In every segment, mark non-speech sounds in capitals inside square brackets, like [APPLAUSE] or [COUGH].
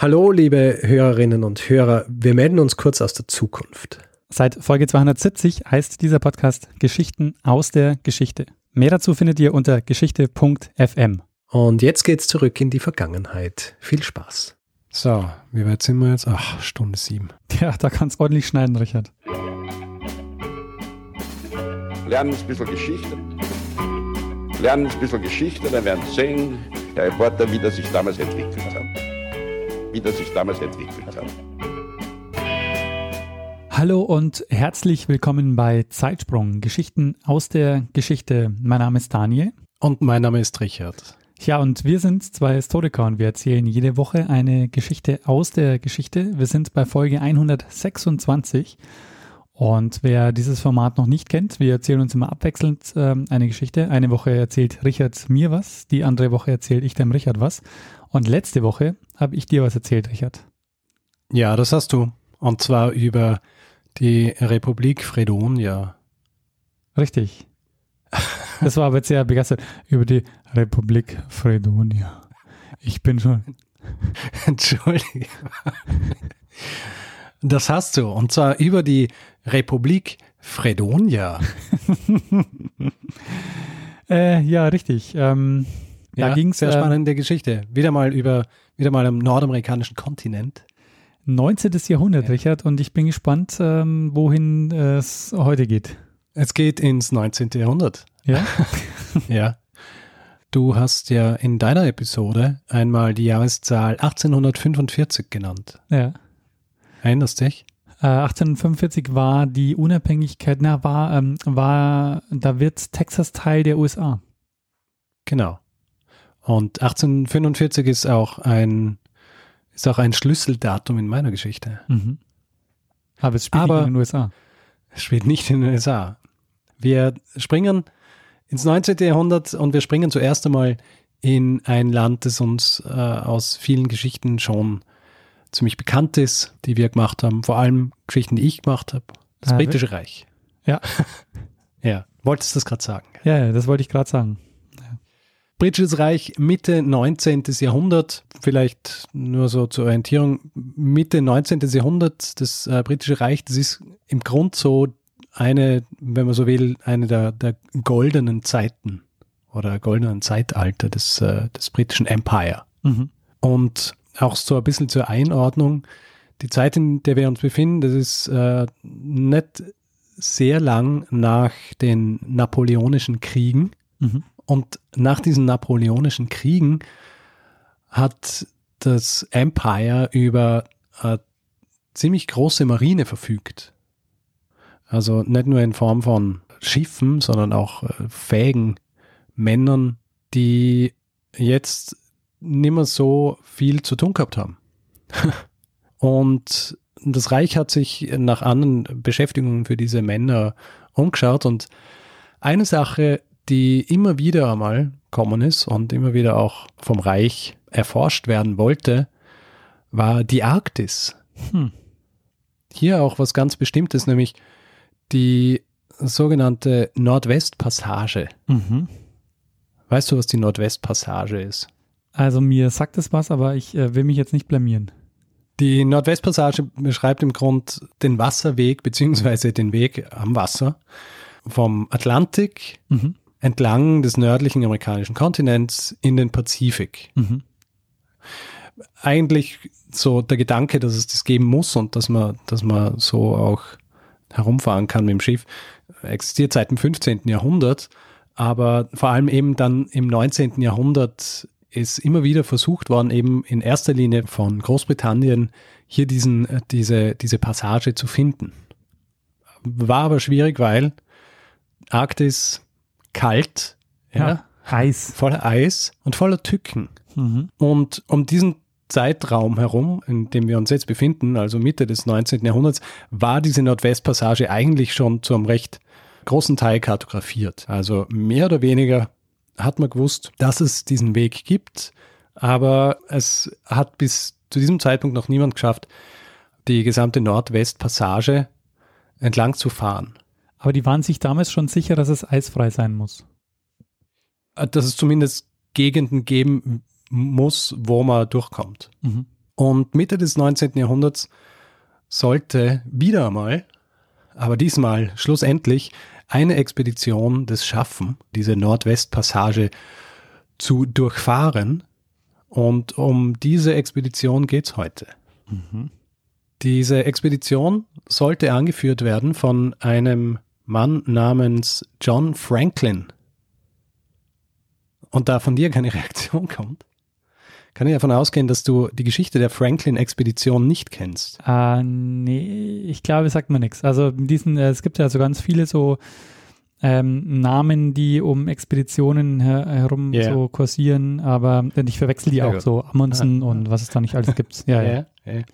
Hallo, liebe Hörerinnen und Hörer. Wir melden uns kurz aus der Zukunft. Seit Folge 270 heißt dieser Podcast Geschichten aus der Geschichte. Mehr dazu findet ihr unter geschichte.fm. Und jetzt geht's zurück in die Vergangenheit. Viel Spaß. So, wie weit sind wir jetzt? Ach, Stunde sieben. Ja, da kannst ordentlich schneiden, Richard. Lernen ein bisschen Geschichte. Lernen ein bisschen Geschichte, dann werden Sie sehen, der Reporter, wie das sich damals entwickelt hat wie das sich damals entwickelt hat. Hallo und herzlich willkommen bei Zeitsprung, Geschichten aus der Geschichte. Mein Name ist Daniel. Und mein Name ist Richard. Ja, und wir sind zwei Historiker und wir erzählen jede Woche eine Geschichte aus der Geschichte. Wir sind bei Folge 126. Und wer dieses Format noch nicht kennt, wir erzählen uns immer abwechselnd äh, eine Geschichte. Eine Woche erzählt Richard mir was, die andere Woche erzähle ich dem Richard was. Und letzte Woche habe ich dir was erzählt, Richard. Ja, das hast du. Und zwar über die Republik Fredonia. Richtig. Das war aber jetzt sehr begeistert. Über die Republik Fredonia. Ich bin schon. [LAUGHS] Entschuldige. Das hast du. Und zwar über die Republik Fredonia. [LAUGHS] äh, ja, richtig. Ähm, da ja, ging es. Sehr ähm, spannende Geschichte. Wieder mal über, wieder mal am nordamerikanischen Kontinent. 19. Jahrhundert, ja. Richard, und ich bin gespannt, ähm, wohin es heute geht. Es geht ins 19. Jahrhundert. Ja? [LAUGHS] ja. Du hast ja in deiner Episode einmal die Jahreszahl 1845 genannt. Ja. Erinnerst dich? 1845 äh, war die Unabhängigkeit, na, war, ähm, war, da wird Texas Teil der USA. Genau. Und 1845 ist auch ein, ist auch ein Schlüsseldatum in meiner Geschichte. Mhm. Aber es spielt Aber nicht in den USA. Es spielt nicht in den USA. Wir springen ins 19. Jahrhundert und wir springen zuerst einmal in ein Land, das uns äh, aus vielen Geschichten schon ziemlich bekannt ist, die wir gemacht haben. Vor allem Geschichten, die ich gemacht habe. Das ah, Britische Reich. Ja. [LAUGHS] ja. Wolltest du das gerade sagen? Ja, ja, das wollte ich gerade sagen. Britisches Reich Mitte 19. Jahrhundert, vielleicht nur so zur Orientierung, Mitte 19. Jahrhundert, das äh, Britische Reich, das ist im Grund so eine, wenn man so will, eine der, der goldenen Zeiten oder goldenen Zeitalter des, äh, des britischen Empire. Mhm. Und auch so ein bisschen zur Einordnung, die Zeit, in der wir uns befinden, das ist äh, nicht sehr lang nach den napoleonischen Kriegen. Mhm. Und nach diesen napoleonischen Kriegen hat das Empire über eine ziemlich große Marine verfügt. Also nicht nur in Form von Schiffen, sondern auch äh, fähigen Männern, die jetzt nicht mehr so viel zu tun gehabt haben. [LAUGHS] und das Reich hat sich nach anderen Beschäftigungen für diese Männer umgeschaut und eine Sache, die immer wieder einmal kommen ist und immer wieder auch vom Reich erforscht werden wollte, war die Arktis. Hm. Hier auch was ganz Bestimmtes, nämlich die sogenannte Nordwestpassage. Mhm. Weißt du, was die Nordwestpassage ist? Also mir sagt es was, aber ich äh, will mich jetzt nicht blamieren. Die Nordwestpassage beschreibt im Grund den Wasserweg beziehungsweise den Weg am Wasser vom Atlantik mhm entlang des nördlichen amerikanischen Kontinents in den Pazifik. Mhm. Eigentlich so der Gedanke, dass es das geben muss und dass man, dass man so auch herumfahren kann mit dem Schiff, existiert seit dem 15. Jahrhundert, aber vor allem eben dann im 19. Jahrhundert ist immer wieder versucht worden, eben in erster Linie von Großbritannien hier diesen, diese, diese Passage zu finden. War aber schwierig, weil Arktis kalt, ja, ja, Eis. voller Eis und voller Tücken. Mhm. Und um diesen Zeitraum herum, in dem wir uns jetzt befinden, also Mitte des 19. Jahrhunderts, war diese Nordwestpassage eigentlich schon zu einem recht großen Teil kartografiert. Also mehr oder weniger hat man gewusst, dass es diesen Weg gibt, aber es hat bis zu diesem Zeitpunkt noch niemand geschafft, die gesamte Nordwestpassage entlang zu fahren. Aber die waren sich damals schon sicher, dass es eisfrei sein muss. Äh, dass es zumindest Gegenden geben muss, wo man durchkommt. Mhm. Und Mitte des 19. Jahrhunderts sollte wieder einmal, aber diesmal schlussendlich, eine Expedition das schaffen, diese Nordwestpassage zu durchfahren. Und um diese Expedition geht's heute. Mhm. Diese Expedition sollte angeführt werden von einem Mann namens John Franklin. Und da von dir keine [LAUGHS] Reaktion kommt, kann ich davon ausgehen, dass du die Geschichte der Franklin-Expedition nicht kennst. Äh, nee, ich glaube, sagt mir nichts. Also diesen, äh, es gibt ja so ganz viele so ähm, Namen, die um Expeditionen her herum yeah. so kursieren, aber ich verwechsel die sehr auch gut. so, Amundsen ah, und was es da nicht alles gibt. [LAUGHS] Ja, yeah, ja. Yeah.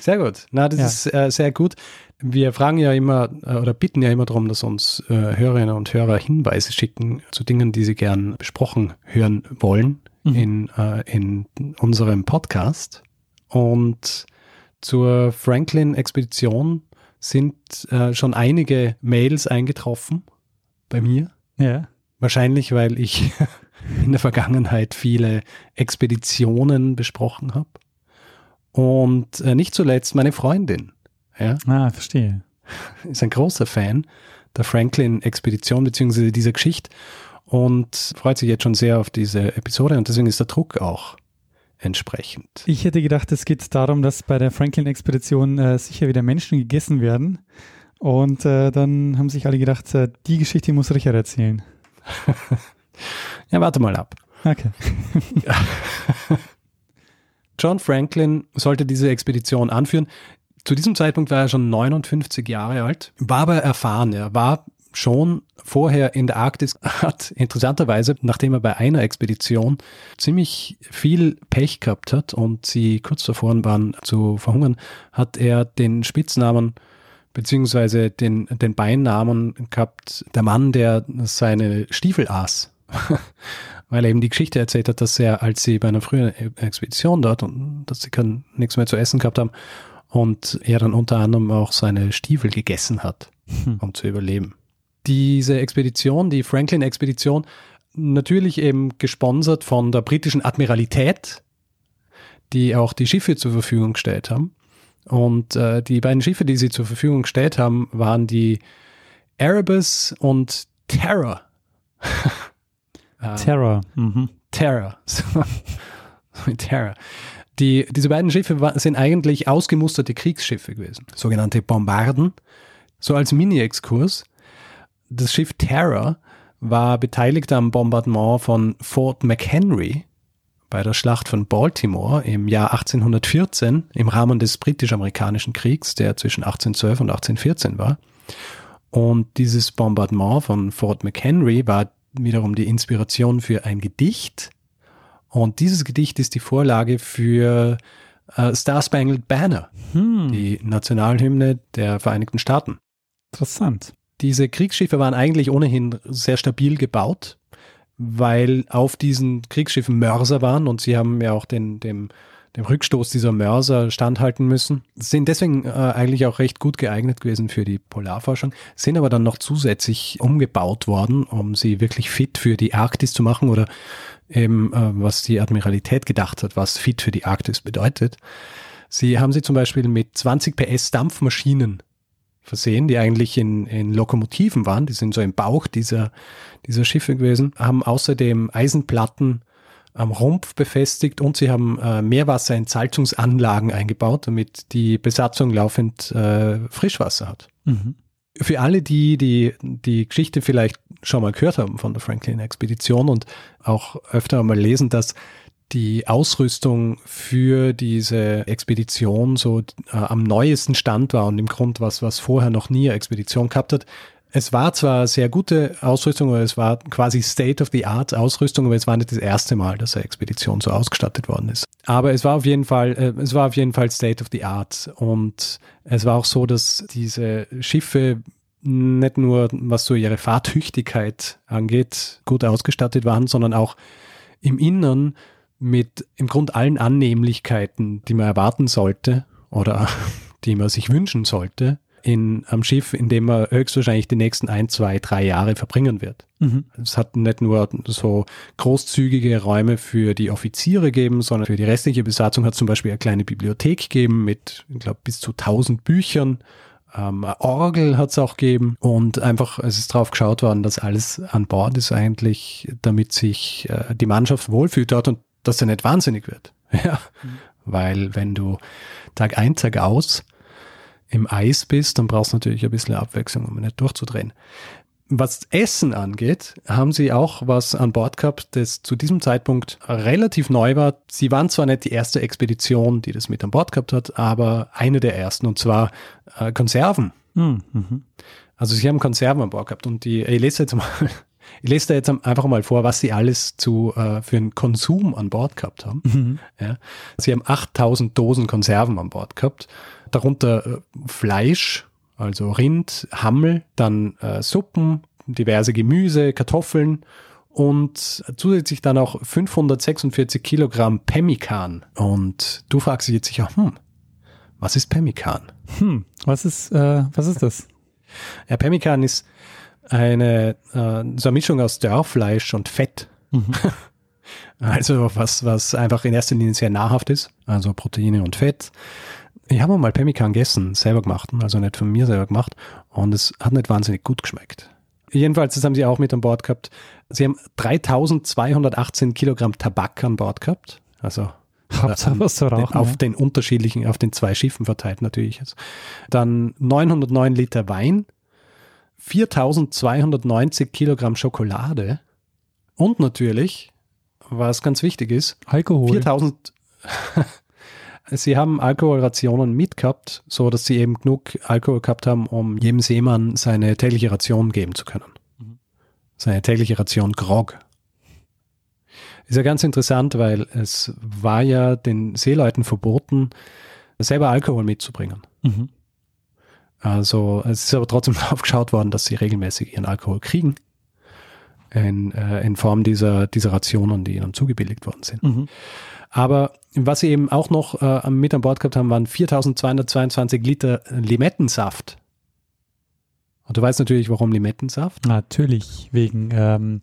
Sehr gut. Na, das ja. ist äh, sehr gut. Wir fragen ja immer äh, oder bitten ja immer darum, dass uns äh, Hörerinnen und Hörer Hinweise schicken zu Dingen, die sie gern besprochen hören wollen mhm. in, äh, in unserem Podcast. Und zur Franklin-Expedition sind äh, schon einige Mails eingetroffen bei mir. Ja. Wahrscheinlich, weil ich [LAUGHS] in der Vergangenheit viele Expeditionen besprochen habe. Und äh, nicht zuletzt meine Freundin. Ja, ah, verstehe. Ist ein großer Fan der Franklin-Expedition beziehungsweise dieser Geschichte und freut sich jetzt schon sehr auf diese Episode und deswegen ist der Druck auch entsprechend. Ich hätte gedacht, es geht darum, dass bei der Franklin-Expedition äh, sicher wieder Menschen gegessen werden und äh, dann haben sich alle gedacht, äh, die Geschichte muss Richard erzählen. [LAUGHS] ja, warte mal ab. Okay. [LAUGHS] John Franklin sollte diese Expedition anführen. Zu diesem Zeitpunkt war er schon 59 Jahre alt, war aber erfahren. Er war schon vorher in der Arktis, [LAUGHS] hat interessanterweise, nachdem er bei einer Expedition ziemlich viel Pech gehabt hat und sie kurz davor waren zu verhungern, hat er den Spitznamen beziehungsweise den, den Beinamen gehabt, der Mann, der seine Stiefel aß. Weil er eben die Geschichte erzählt hat, dass er, als sie bei einer frühen Expedition dort und dass sie kein, nichts mehr zu essen gehabt haben und er dann unter anderem auch seine Stiefel gegessen hat, hm. um zu überleben. Diese Expedition, die Franklin-Expedition, natürlich eben gesponsert von der britischen Admiralität, die auch die Schiffe zur Verfügung gestellt haben. Und äh, die beiden Schiffe, die sie zur Verfügung gestellt haben, waren die Erebus und Terror. [LAUGHS] äh, Terror. Mhm. Terror. [LAUGHS] Terror. Die, diese beiden Schiffe war, sind eigentlich ausgemusterte Kriegsschiffe gewesen, sogenannte Bombarden. So als Mini-Exkurs. Das Schiff Terror war beteiligt am Bombardement von Fort McHenry bei der Schlacht von Baltimore im Jahr 1814 im Rahmen des britisch-amerikanischen Kriegs, der zwischen 1812 und 1814 war. Und dieses Bombardement von Fort McHenry war wiederum die Inspiration für ein Gedicht. Und dieses Gedicht ist die Vorlage für äh, Star Spangled Banner, hm. die Nationalhymne der Vereinigten Staaten. Interessant. Diese Kriegsschiffe waren eigentlich ohnehin sehr stabil gebaut weil auf diesen Kriegsschiffen Mörser waren und sie haben ja auch den, dem, dem Rückstoß dieser Mörser standhalten müssen. Sind deswegen äh, eigentlich auch recht gut geeignet gewesen für die Polarforschung, sind aber dann noch zusätzlich umgebaut worden, um sie wirklich fit für die Arktis zu machen oder eben, äh, was die Admiralität gedacht hat, was fit für die Arktis bedeutet. Sie haben sie zum Beispiel mit 20 PS Dampfmaschinen versehen, die eigentlich in, in Lokomotiven waren, die sind so im Bauch dieser, dieser Schiffe gewesen, haben außerdem Eisenplatten am Rumpf befestigt und sie haben äh, Meerwasserentsalzungsanlagen eingebaut, damit die Besatzung laufend äh, Frischwasser hat. Mhm. Für alle, die, die die Geschichte vielleicht schon mal gehört haben von der Franklin-Expedition und auch öfter mal lesen, dass die Ausrüstung für diese Expedition so äh, am neuesten Stand war und im Grund was, was vorher noch nie eine Expedition gehabt hat. Es war zwar sehr gute Ausrüstung, oder es war quasi State-of-the-Art Ausrüstung, aber es war nicht das erste Mal, dass eine Expedition so ausgestattet worden ist. Aber es war auf jeden Fall, äh, es war auf jeden Fall State-of-the-Art und es war auch so, dass diese Schiffe nicht nur, was so ihre Fahrtüchtigkeit angeht, gut ausgestattet waren, sondern auch im Innern mit im Grund allen Annehmlichkeiten, die man erwarten sollte oder [LAUGHS] die man sich wünschen sollte, in, am Schiff, in dem er höchstwahrscheinlich die nächsten ein, zwei, drei Jahre verbringen wird. Mhm. Es hat nicht nur so großzügige Räume für die Offiziere gegeben, sondern für die restliche Besatzung hat zum Beispiel eine kleine Bibliothek gegeben mit, ich glaube, bis zu 1000 Büchern. Ähm, eine Orgel hat es auch gegeben und einfach, es ist drauf geschaut worden, dass alles an Bord ist eigentlich, damit sich äh, die Mannschaft wohlfühlt dort und dass er nicht wahnsinnig wird. [LAUGHS] Ja, weil wenn du Tag ein, Tag aus im Eis bist, dann brauchst du natürlich ein bisschen Abwechslung, um nicht durchzudrehen. Was Essen angeht, haben sie auch was an Bord gehabt, das zu diesem Zeitpunkt relativ neu war. Sie waren zwar nicht die erste Expedition, die das mit an Bord gehabt hat, aber eine der ersten, und zwar äh, Konserven. Mhm. Mhm. Also sie haben Konserven an Bord gehabt und die, ich lese jetzt mal, [LAUGHS] ich lese da jetzt einfach mal vor, was sie alles zu, äh, für einen Konsum an Bord gehabt haben. Mhm. Ja. Sie haben 8000 Dosen Konserven an Bord gehabt, darunter äh, Fleisch, also Rind, Hammel, dann äh, Suppen, diverse Gemüse, Kartoffeln und zusätzlich dann auch 546 Kilogramm Pemmikan. Und du fragst dich jetzt sicher, hm, was ist Pemmikan? Hm. Was ist, äh, was ist das? Ja, Pemmikan ist eine, äh, so eine Mischung aus Dörrfleisch und Fett. Mhm. [LAUGHS] Also was, was einfach in erster Linie sehr nahrhaft ist, also Proteine und Fett. Ich habe mal Pemmikan gegessen, selber gemacht, also nicht von mir selber gemacht und es hat nicht wahnsinnig gut geschmeckt. Jedenfalls, das haben sie auch mit an Bord gehabt. Sie haben 3218 Kilogramm Tabak an Bord gehabt, also Hauptsache was zu rauchen. auf ja. den unterschiedlichen, auf den zwei Schiffen verteilt natürlich. Also dann 909 Liter Wein, 4290 Kilogramm Schokolade und natürlich, was ganz wichtig ist, Alkohol. 4000. [LAUGHS] sie haben Alkoholrationen mitgehabt, so dass sie eben genug Alkohol gehabt haben, um jedem Seemann seine tägliche Ration geben zu können. Mhm. Seine tägliche Ration Grog. Ist ja ganz interessant, weil es war ja den Seeleuten verboten, selber Alkohol mitzubringen. Mhm. Also es ist aber trotzdem [LAUGHS] darauf geschaut worden, dass sie regelmäßig ihren Alkohol kriegen. In, äh, in Form dieser, dieser Rationen, die ihnen zugebilligt worden sind. Mhm. Aber was sie eben auch noch äh, mit an Bord gehabt haben, waren 4222 Liter Limettensaft. Und du weißt natürlich, warum Limettensaft? Natürlich, wegen ähm,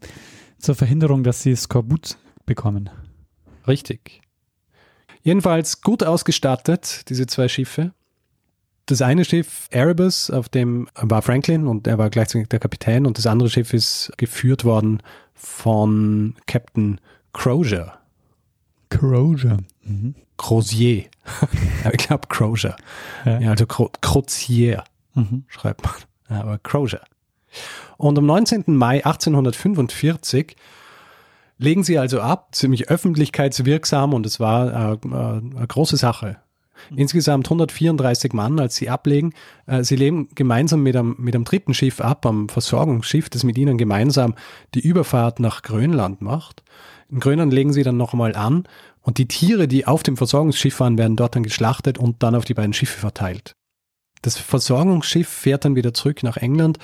zur Verhinderung, dass sie Skorbut bekommen. Richtig. Jedenfalls gut ausgestattet, diese zwei Schiffe. Das eine Schiff, Erebus, auf dem war Franklin und er war gleichzeitig der Kapitän und das andere Schiff ist geführt worden von Captain Crozier. Corrosion. Mhm. Crozier. [LAUGHS] Ich glaube Crozier. Ja. Ja, also Cro Crozier Mhm. schreibt man. Aber Crozier. Und am 19. Mai 1845 legen sie also ab, ziemlich öffentlichkeitswirksam und es war äh, äh, eine große Sache. Insgesamt 134 Mann, als sie ablegen. Äh, sie legen gemeinsam mit einem, mit einem dritten Schiff ab, am Versorgungsschiff, das mit ihnen gemeinsam die Überfahrt nach Grönland macht. In Grönland legen sie dann nochmal an und die Tiere, die auf dem Versorgungsschiff waren, werden dort dann geschlachtet und dann auf die beiden Schiffe verteilt. Das Versorgungsschiff fährt dann wieder zurück nach England.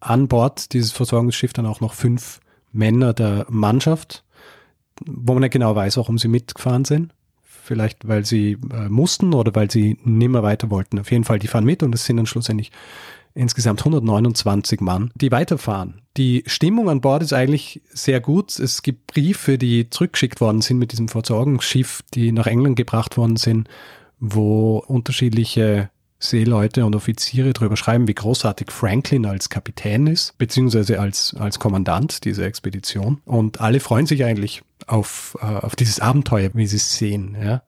An Bord dieses Versorgungsschiff dann auch noch fünf Männer der Mannschaft, wo man nicht genau weiß, warum sie mitgefahren sind. Vielleicht, weil sie äh, mussten oder weil sie nimmer weiter wollten. Auf jeden Fall, die fahren mit und es sind dann schlussendlich insgesamt 129 Mann, die weiterfahren. Die Stimmung an Bord ist eigentlich sehr gut. Es gibt Briefe, die zurückgeschickt worden sind mit diesem Versorgungsschiff, die nach England gebracht worden sind, wo unterschiedliche Seeleute und Offiziere darüber schreiben, wie großartig Franklin als Kapitän ist, beziehungsweise als, als Kommandant dieser Expedition. Und alle freuen sich eigentlich auf, äh, auf dieses Abenteuer, wie sie es sehen. Ja.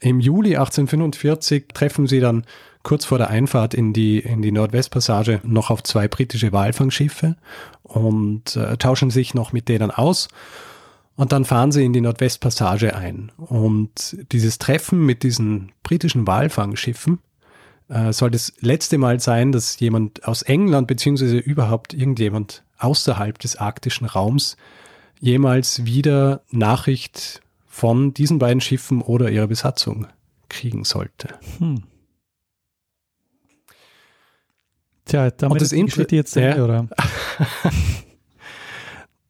Im Juli 1845 treffen sie dann kurz vor der Einfahrt in die, in die Nordwestpassage noch auf zwei britische Walfangschiffe und äh, tauschen sich noch mit denen aus. Und dann fahren sie in die Nordwestpassage ein. Und dieses Treffen mit diesen britischen Walfangschiffen äh, soll das letzte Mal sein, dass jemand aus England beziehungsweise überhaupt irgendjemand außerhalb des arktischen Raums jemals wieder Nachricht von diesen beiden Schiffen oder ihrer Besatzung kriegen sollte. Hm. Tja, damit ist die Geschichte jetzt zu Ende, Ja. oder? [LAUGHS]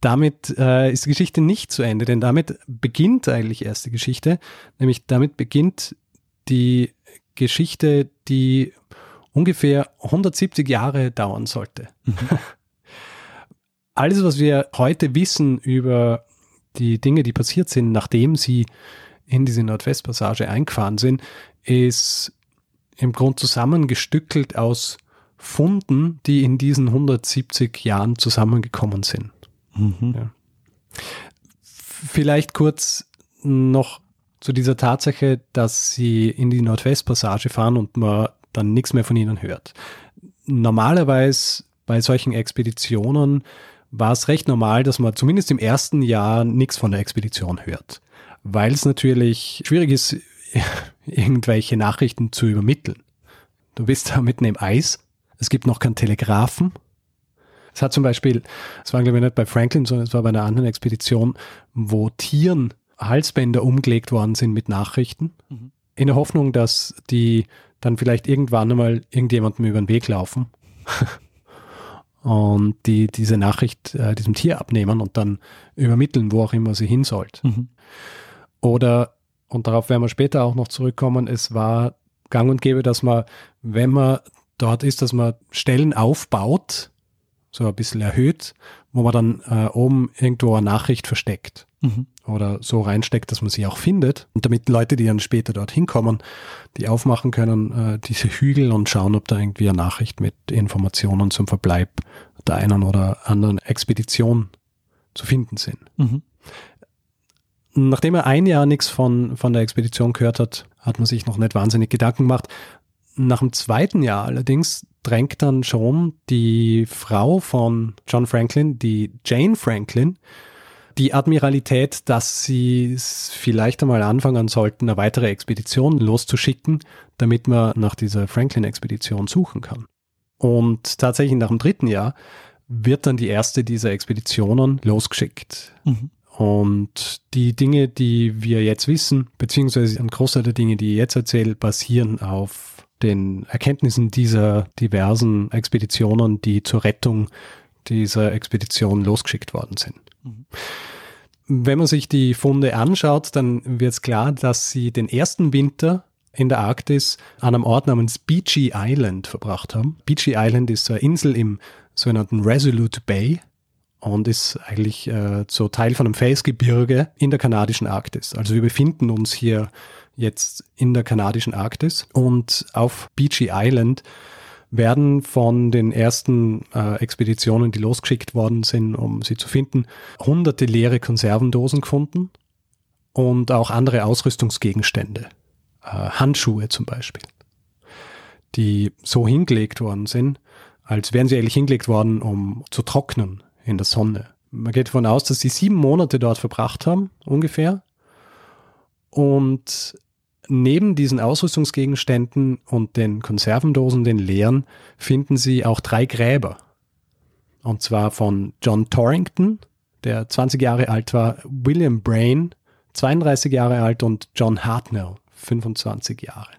Damit äh, ist die Geschichte nicht zu Ende, denn damit beginnt eigentlich erst die Geschichte, nämlich damit beginnt die Geschichte, die ungefähr 170 Jahre dauern sollte. Mhm. [LAUGHS] Alles, was wir heute wissen über die Dinge, die passiert sind, nachdem sie in diese Nordwestpassage eingefahren sind, ist im Grund zusammengestückelt aus Funden, die in diesen 170 Jahren zusammengekommen sind. Mhm. Ja. Vielleicht kurz noch zu dieser Tatsache, dass sie in die Nordwestpassage fahren und man dann nichts mehr von ihnen hört. Normalerweise bei solchen Expeditionen war es recht normal, dass man zumindest im ersten Jahr nichts von der Expedition hört, weil es natürlich schwierig ist, [LAUGHS] irgendwelche Nachrichten zu übermitteln. Du bist da mitten im Eis, es gibt noch keinen Telegrafen. Es hat zum Beispiel, es war glaube ich nicht bei Franklin, sondern es war bei einer anderen Expedition, wo Tieren Halsbänder umgelegt worden sind mit Nachrichten, mhm. in der Hoffnung, dass die dann vielleicht irgendwann einmal irgendjemandem über den Weg laufen [LAUGHS] und die diese Nachricht äh, diesem Tier abnehmen und dann übermitteln, wo auch immer sie hin sollte. Mhm. Oder, und darauf werden wir später auch noch zurückkommen, es war gang und gäbe, dass man, wenn man dort ist, dass man Stellen aufbaut, so ein bisschen erhöht, wo man dann äh, oben irgendwo eine Nachricht versteckt mhm. oder so reinsteckt, dass man sie auch findet. Und damit Leute, die dann später dorthin kommen, die aufmachen können, äh, diese Hügel und schauen, ob da irgendwie eine Nachricht mit Informationen zum Verbleib der einen oder anderen Expedition zu finden sind. Mhm. Nachdem er ein Jahr nichts von, von der Expedition gehört hat, hat man sich noch nicht wahnsinnig Gedanken gemacht. Nach dem zweiten Jahr allerdings drängt dann schon die Frau von John Franklin, die Jane Franklin, die Admiralität, dass sie vielleicht einmal anfangen sollten, eine weitere Expedition loszuschicken, damit man nach dieser Franklin-Expedition suchen kann. Und tatsächlich nach dem dritten Jahr wird dann die erste dieser Expeditionen losgeschickt. Mhm. Und die Dinge, die wir jetzt wissen, beziehungsweise ein Großteil der Dinge, die ich jetzt erzähle, basieren auf den Erkenntnissen dieser diversen Expeditionen, die zur Rettung dieser Expedition losgeschickt worden sind. Mhm. Wenn man sich die Funde anschaut, dann wird es klar, dass sie den ersten Winter in der Arktis an einem Ort namens Beachy Island verbracht haben. Beachy Island ist eine Insel im sogenannten Resolute Bay und ist eigentlich äh, so Teil von einem Felsgebirge in der kanadischen Arktis. Also wir befinden uns hier jetzt in der kanadischen Arktis und auf Beachy Island werden von den ersten äh, Expeditionen, die losgeschickt worden sind, um sie zu finden, hunderte leere Konservendosen gefunden und auch andere Ausrüstungsgegenstände, äh, Handschuhe zum Beispiel, die so hingelegt worden sind, als wären sie eigentlich hingelegt worden, um zu trocknen in der Sonne. Man geht davon aus, dass sie sieben Monate dort verbracht haben, ungefähr. Und neben diesen Ausrüstungsgegenständen und den Konservendosen, den leeren, finden sie auch drei Gräber. Und zwar von John Torrington, der 20 Jahre alt war, William Brain, 32 Jahre alt und John Hartnell, 25 Jahre.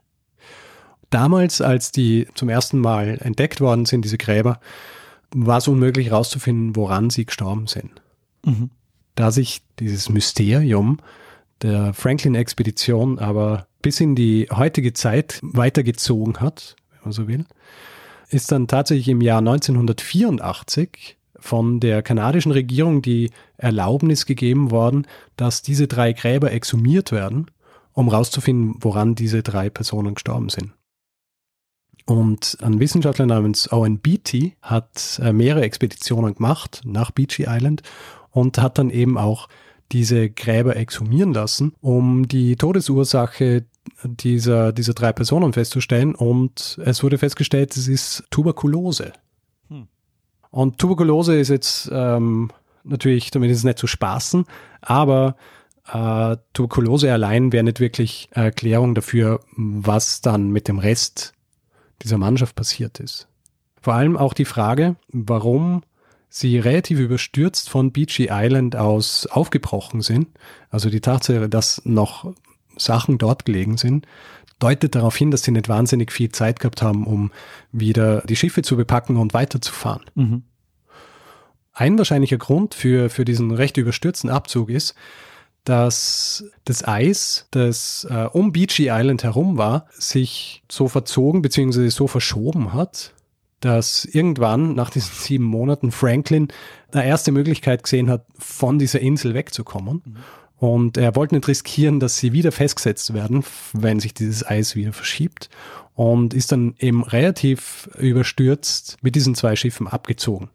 Damals, als die zum ersten Mal entdeckt worden sind, diese Gräber, war es unmöglich herauszufinden, woran sie gestorben sind. Mhm. Da sich dieses Mysterium der Franklin-Expedition aber bis in die heutige Zeit weitergezogen hat, wenn man so will, ist dann tatsächlich im Jahr 1984 von der kanadischen Regierung die Erlaubnis gegeben worden, dass diese drei Gräber exhumiert werden, um herauszufinden, woran diese drei Personen gestorben sind. Und ein Wissenschaftler namens Owen Beatty hat äh, mehrere Expeditionen gemacht nach Beachy Island und hat dann eben auch diese Gräber exhumieren lassen, um die Todesursache dieser, dieser drei Personen festzustellen. Und es wurde festgestellt, es ist Tuberkulose. Hm. Und Tuberkulose ist jetzt ähm, natürlich, damit ist es nicht zu spaßen, aber äh, Tuberkulose allein wäre nicht wirklich Erklärung dafür, was dann mit dem Rest dieser Mannschaft passiert ist. Vor allem auch die Frage, warum sie relativ überstürzt von Beachy Island aus aufgebrochen sind. Also die Tatsache, dass noch Sachen dort gelegen sind, deutet darauf hin, dass sie nicht wahnsinnig viel Zeit gehabt haben, um wieder die Schiffe zu bepacken und weiterzufahren. Mhm. Ein wahrscheinlicher Grund für, für diesen recht überstürzten Abzug ist, dass das Eis, das äh, um Beachy Island herum war, sich so verzogen bzw. so verschoben hat, dass irgendwann nach diesen [LAUGHS] sieben Monaten Franklin eine erste Möglichkeit gesehen hat, von dieser Insel wegzukommen. Mhm. Und er wollte nicht riskieren, dass sie wieder festgesetzt werden, wenn sich dieses Eis wieder verschiebt. Und ist dann eben relativ überstürzt mit diesen zwei Schiffen abgezogen.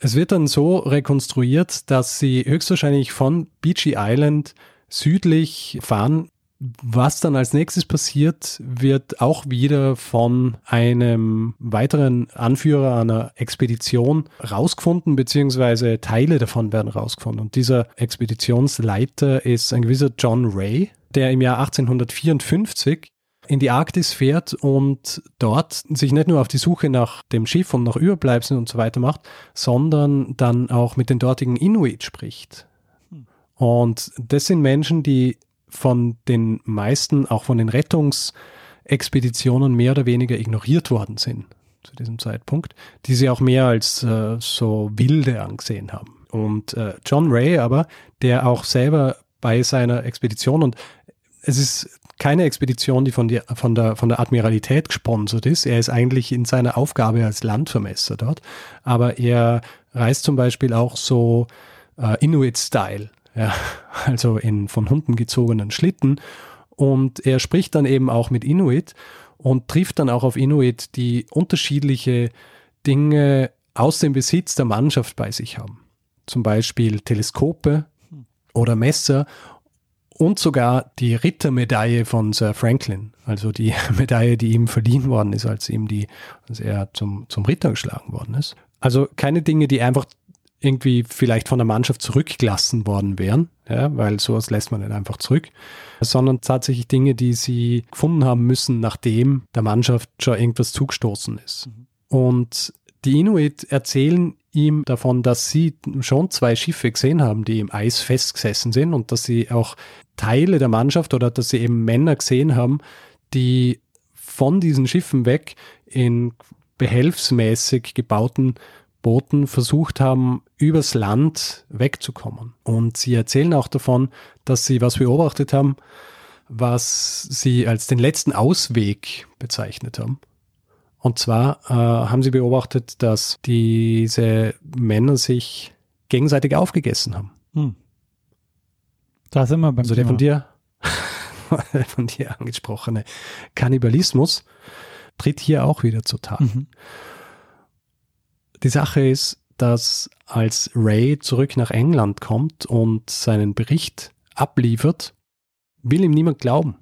Es wird dann so rekonstruiert, dass sie höchstwahrscheinlich von Beachy Island südlich fahren. Was dann als nächstes passiert, wird auch wieder von einem weiteren Anführer einer Expedition rausgefunden, beziehungsweise Teile davon werden rausgefunden. Und dieser Expeditionsleiter ist ein gewisser John Ray, der im Jahr 1854 in die Arktis fährt und dort sich nicht nur auf die Suche nach dem Schiff und nach Überbleibseln und so weiter macht, sondern dann auch mit den dortigen Inuit spricht. Hm. Und das sind Menschen, die von den meisten, auch von den Rettungsexpeditionen mehr oder weniger ignoriert worden sind zu diesem Zeitpunkt, die sie auch mehr als äh, so wilde angesehen haben. Und äh, John Ray aber, der auch selber bei seiner Expedition und es ist keine Expedition, die von, die von, der, von der Admiralität gesponsert ist. Er ist eigentlich in seiner Aufgabe als Landvermesser dort. Aber er reist zum Beispiel auch so äh, Inuit-Style, ja, also in von Hunden gezogenen Schlitten. Und er spricht dann eben auch mit Inuit und trifft dann auch auf Inuit, die unterschiedliche Dinge aus dem Besitz der Mannschaft bei sich haben. Zum Beispiel Teleskope oder Messer und sogar die Rittermedaille von Sir Franklin, also die [LAUGHS] Medaille, die ihm verliehen worden ist, als ihm die, als er zum, zum Ritter geschlagen worden ist. Also keine Dinge, die einfach irgendwie vielleicht von der Mannschaft zurückgelassen worden wären, ja, weil sowas lässt man nicht einfach zurück, sondern tatsächlich Dinge, die sie gefunden haben müssen, nachdem der Mannschaft schon irgendwas zugestoßen ist. Mhm. Und die Inuit erzählen ihm davon, dass sie schon zwei Schiffe gesehen haben, die im Eis festgesessen sind und dass sie auch Teile der Mannschaft oder dass sie eben Männer gesehen haben, die von diesen Schiffen weg in behelfsmäßig gebauten Booten versucht haben, übers Land wegzukommen. Und sie erzählen auch davon, dass sie was beobachtet haben, was sie als den letzten Ausweg bezeichnet haben. Und zwar äh, haben sie beobachtet, dass diese Männer sich gegenseitig aufgegessen haben. Hm. Da sind wir beim Also der von dir, [LAUGHS] von dir angesprochene Kannibalismus tritt hier auch wieder zutage. Mhm. Die Sache ist, dass als Ray zurück nach England kommt und seinen Bericht abliefert, will ihm niemand glauben.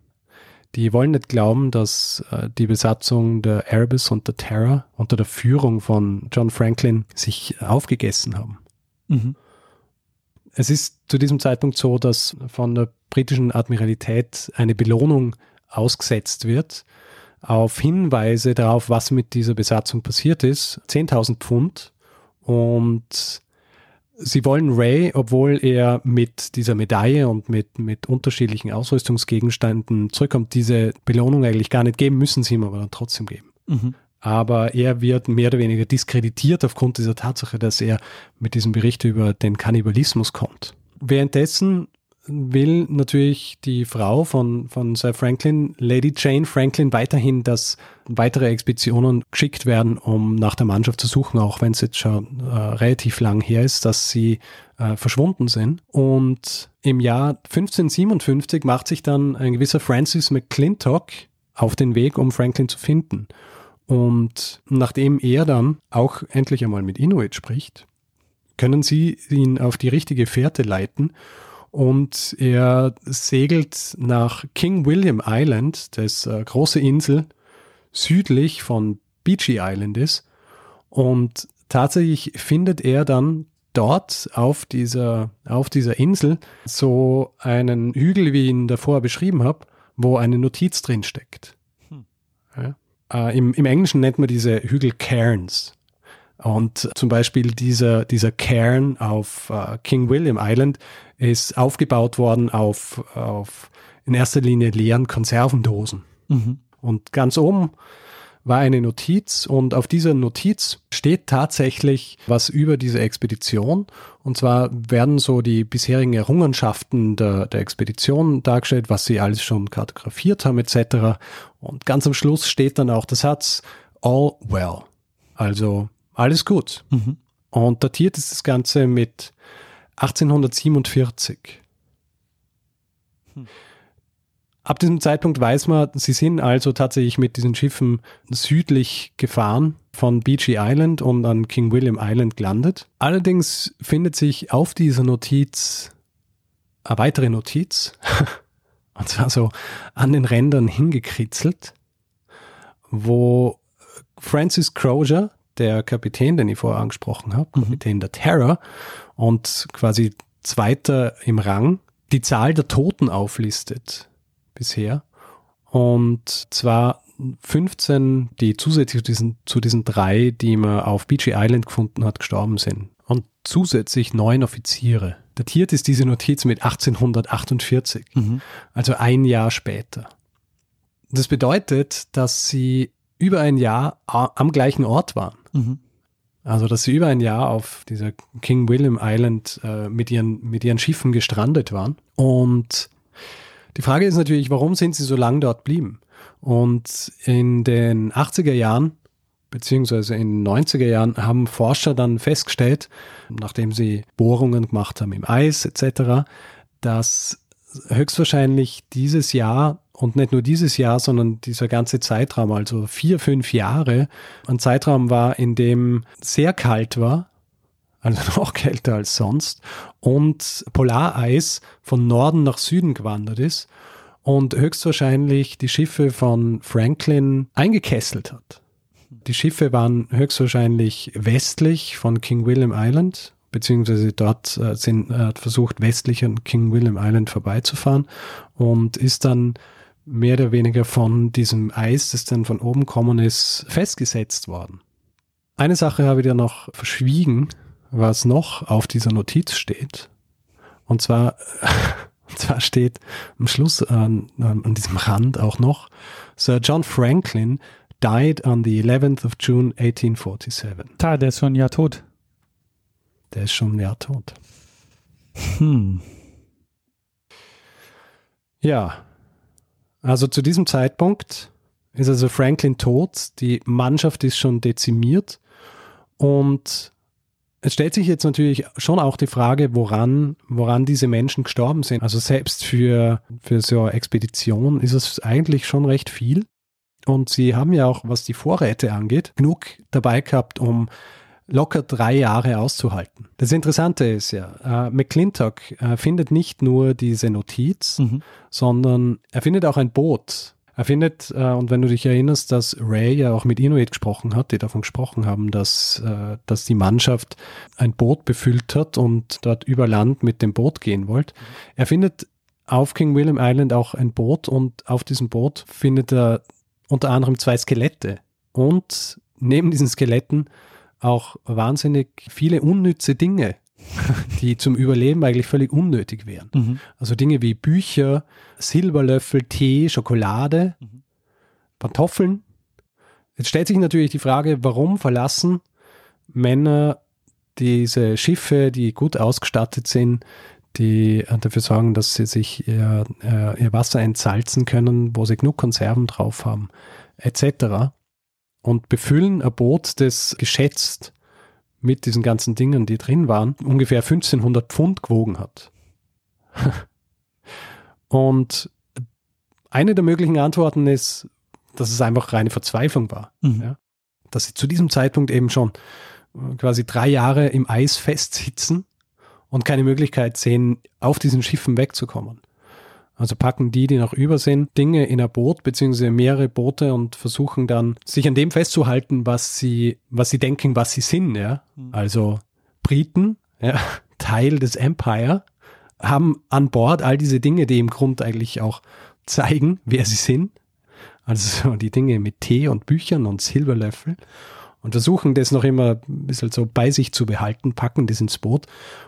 Die wollen nicht glauben, dass äh, die Besatzung der Erebus und der Terror unter der Führung von John Franklin sich aufgegessen haben. Mhm. Es ist zu diesem Zeitpunkt so, dass von der britischen Admiralität eine Belohnung ausgesetzt wird auf Hinweise darauf, was mit dieser Besatzung passiert ist. 10.000 Pfund. Und sie wollen Ray, obwohl er mit dieser Medaille und mit, mit unterschiedlichen Ausrüstungsgegenständen zurückkommt, diese Belohnung eigentlich gar nicht geben, müssen sie ihm aber dann trotzdem geben. Mhm aber er wird mehr oder weniger diskreditiert aufgrund dieser Tatsache, dass er mit diesem Bericht über den Kannibalismus kommt. Währenddessen will natürlich die Frau von, von Sir Franklin, Lady Jane Franklin, weiterhin, dass weitere Expeditionen geschickt werden, um nach der Mannschaft zu suchen, auch wenn es jetzt schon äh, relativ lang her ist, dass sie äh, verschwunden sind. Und im Jahr 1557 macht sich dann ein gewisser Francis McClintock auf den Weg, um Franklin zu finden. Und nachdem er dann auch endlich einmal mit Inuit spricht, können sie ihn auf die richtige Fährte leiten und er segelt nach King William Island, das äh, große Insel südlich von Beachy Island ist. Und tatsächlich findet er dann dort auf dieser, auf dieser Insel so einen Hügel, wie ich ihn davor beschrieben habe, wo eine Notiz drin steckt. Hm. Ja. Äh, im, Im Englischen nennt man diese Hügel Cairns. Und zum Beispiel dieser, dieser Cairn auf äh, King William Island ist aufgebaut worden auf, auf in erster Linie leeren Konservendosen. Mhm. Und ganz oben war eine Notiz und auf dieser Notiz steht tatsächlich was über diese Expedition. Und zwar werden so die bisherigen Errungenschaften der, der Expedition dargestellt, was sie alles schon kartografiert haben etc. Und ganz am Schluss steht dann auch der Satz All well. Also alles gut. Mhm. Und datiert ist das Ganze mit 1847. Hm. Ab diesem Zeitpunkt weiß man, sie sind also tatsächlich mit diesen Schiffen südlich gefahren von Beachy Island und an King William Island gelandet. Allerdings findet sich auf dieser Notiz eine weitere Notiz, [LAUGHS] und zwar so an den Rändern hingekritzelt, wo Francis Crozier, der Kapitän, den ich vorher angesprochen habe, mhm. Kapitän der Terror und quasi Zweiter im Rang, die Zahl der Toten auflistet bisher. Und zwar 15, die zusätzlich zu diesen, zu diesen drei, die man auf Beachy Island gefunden hat, gestorben sind. Und zusätzlich neun Offiziere. Datiert ist diese Notiz mit 1848, mhm. also ein Jahr später. Das bedeutet, dass sie über ein Jahr am gleichen Ort waren. Mhm. Also, dass sie über ein Jahr auf dieser King William Island äh, mit, ihren, mit ihren Schiffen gestrandet waren. Und die Frage ist natürlich, warum sind sie so lange dort blieben? Und in den 80er Jahren, beziehungsweise in den 90er Jahren, haben Forscher dann festgestellt, nachdem sie Bohrungen gemacht haben im Eis etc., dass höchstwahrscheinlich dieses Jahr und nicht nur dieses Jahr, sondern dieser ganze Zeitraum, also vier, fünf Jahre, ein Zeitraum war, in dem sehr kalt war, also [LAUGHS] noch kälter als sonst, und Polareis von Norden nach Süden gewandert ist und höchstwahrscheinlich die Schiffe von Franklin eingekesselt hat. Die Schiffe waren höchstwahrscheinlich westlich von King William Island, beziehungsweise dort äh, sind, äh, versucht, westlich an King William Island vorbeizufahren und ist dann mehr oder weniger von diesem Eis, das dann von oben kommen ist, festgesetzt worden. Eine Sache habe ich dir noch verschwiegen, was noch auf dieser Notiz steht. Und zwar, [LAUGHS] und zwar steht am Schluss an, an diesem Rand auch noch, Sir John Franklin died on the 11th of June 1847. Da, der ist schon ein Jahr tot. Der ist schon ein Jahr tot. Hm. Ja, also zu diesem Zeitpunkt ist also Franklin tot, die Mannschaft ist schon dezimiert und es stellt sich jetzt natürlich schon auch die Frage, woran, woran diese Menschen gestorben sind. Also selbst für, für so eine Expedition ist es eigentlich schon recht viel. Und sie haben ja auch, was die Vorräte angeht, genug dabei gehabt, um locker drei Jahre auszuhalten. Das Interessante ist ja, äh, McClintock äh, findet nicht nur diese Notiz, mhm. sondern er findet auch ein Boot, er findet, äh, und wenn du dich erinnerst, dass Ray ja auch mit Inuit gesprochen hat, die davon gesprochen haben, dass, äh, dass die Mannschaft ein Boot befüllt hat und dort über Land mit dem Boot gehen wollte. Er findet auf King William Island auch ein Boot und auf diesem Boot findet er unter anderem zwei Skelette und neben diesen Skeletten auch wahnsinnig viele unnütze Dinge, [LAUGHS] die zum Überleben eigentlich völlig unnötig wären. Mhm. Also Dinge wie Bücher, Silberlöffel, Tee, Schokolade, mhm. Pantoffeln. Jetzt stellt sich natürlich die Frage, warum verlassen Männer diese Schiffe, die gut ausgestattet sind, die dafür sorgen, dass sie sich ihr, äh, ihr Wasser entsalzen können, wo sie genug Konserven drauf haben, etc. Und befüllen ein Boot, das geschätzt mit diesen ganzen Dingen, die drin waren, ungefähr 1500 Pfund gewogen hat. [LAUGHS] Und eine der möglichen Antworten ist, dass es einfach reine Verzweiflung war. Mhm. Ja? Dass sie zu diesem Zeitpunkt eben schon äh, quasi drei Jahre im Eis festsitzen und keine Möglichkeit sehen, auf diesen Schiffen wegzukommen. Also packen die, die noch über sind, Dinge in ein Boot beziehungsweise mehrere Boote und versuchen dann, sich an dem festzuhalten, was sie, was sie denken, was sie sind. Ja? Mhm. Also Briten, ja, [LAUGHS] Teil des Empire, haben an Bord all diese Dinge, die im Grund eigentlich auch zeigen, wer sie sind. Also so die Dinge mit Tee und Büchern und Silberlöffel und versuchen das noch immer ein bisschen so bei sich zu behalten, packen das ins Boot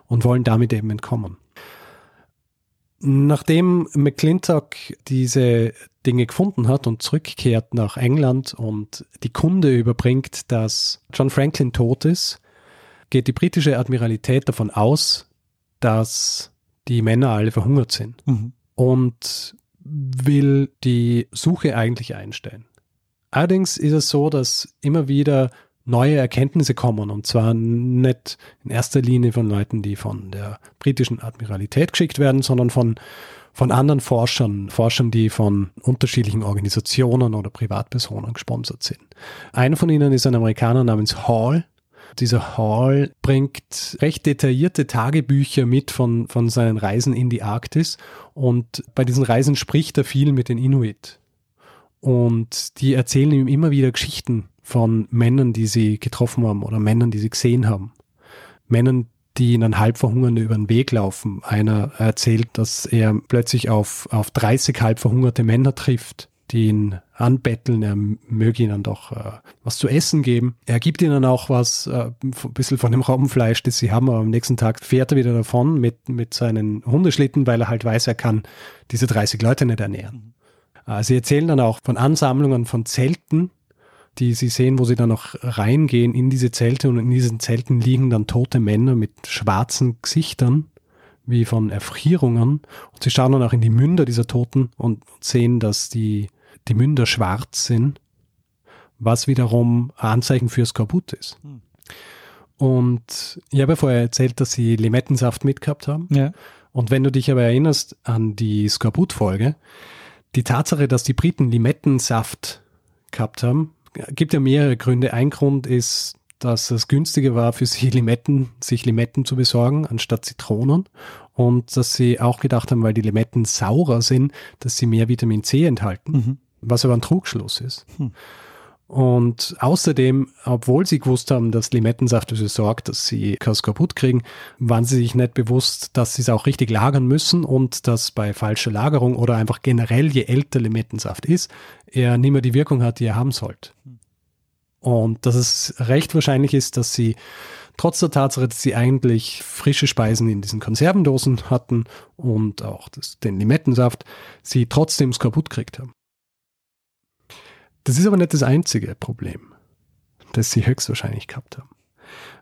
und wollen damit eben entkommen. Nachdem McClintock diese Dinge gefunden hat und zurückkehrt nach England und die Kunde überbringt, dass John Franklin tot ist, geht die britische Admiralität davon aus, dass die Männer alle verhungert sind mhm. und will die Suche eigentlich einstellen. Allerdings ist es so, dass immer wieder neue Erkenntnisse kommen und zwar nicht in erster Linie von Leuten, die von der britischen Admiralität geschickt werden, sondern von, von anderen Forschern, Forschern, die von unterschiedlichen Organisationen oder Privatpersonen gesponsert sind. Einer von ihnen ist ein Amerikaner namens Hall. Dieser Hall bringt recht detaillierte Tagebücher mit von, von seinen Reisen in die Arktis und bei diesen Reisen spricht er viel mit den Inuit. Und die erzählen ihm immer wieder Geschichten von Männern, die sie getroffen haben oder Männern, die sie gesehen haben. Männern, die ihnen halb verhungernde über den Weg laufen. Einer erzählt, dass er plötzlich auf, auf 30 halb verhungerte Männer trifft, die ihn anbetteln, er möge ihnen doch äh, was zu essen geben. Er gibt ihnen auch was, äh, ein bisschen von dem Robbenfleisch, das sie haben, aber am nächsten Tag fährt er wieder davon mit, mit seinen Hundeschlitten, weil er halt weiß, er kann diese 30 Leute nicht ernähren. Äh, sie erzählen dann auch von Ansammlungen von Zelten, die sie sehen, wo sie dann noch reingehen in diese Zelte und in diesen Zelten liegen dann tote Männer mit schwarzen Gesichtern, wie von Erfrierungen. Und sie schauen dann auch in die Münder dieser Toten und sehen, dass die, die Münder schwarz sind, was wiederum Anzeichen für Skorbut ist. Hm. Und ich habe ja vorher erzählt, dass sie Limettensaft mitgehabt haben. Ja. Und wenn du dich aber erinnerst an die Skorbut-Folge, die Tatsache, dass die Briten Limettensaft gehabt haben, gibt ja mehrere Gründe. Ein Grund ist, dass es günstiger war für sie [LAUGHS] Limetten, sich Limetten zu besorgen, anstatt Zitronen. Und dass sie auch gedacht haben, weil die Limetten saurer sind, dass sie mehr Vitamin C enthalten, mhm. was aber ein Trugschluss ist. Mhm. Und außerdem, obwohl sie gewusst haben, dass Limettensaft dafür sorgt, dass sie kein kaputt kriegen, waren sie sich nicht bewusst, dass sie es auch richtig lagern müssen und dass bei falscher Lagerung oder einfach generell, je älter Limettensaft ist, er nicht mehr die Wirkung hat, die er haben sollte. Und dass es recht wahrscheinlich ist, dass sie trotz der Tatsache, dass sie eigentlich frische Speisen in diesen Konservendosen hatten und auch das, den Limettensaft, sie trotzdem es kaputt gekriegt haben. Das ist aber nicht das einzige Problem, das sie höchstwahrscheinlich gehabt haben.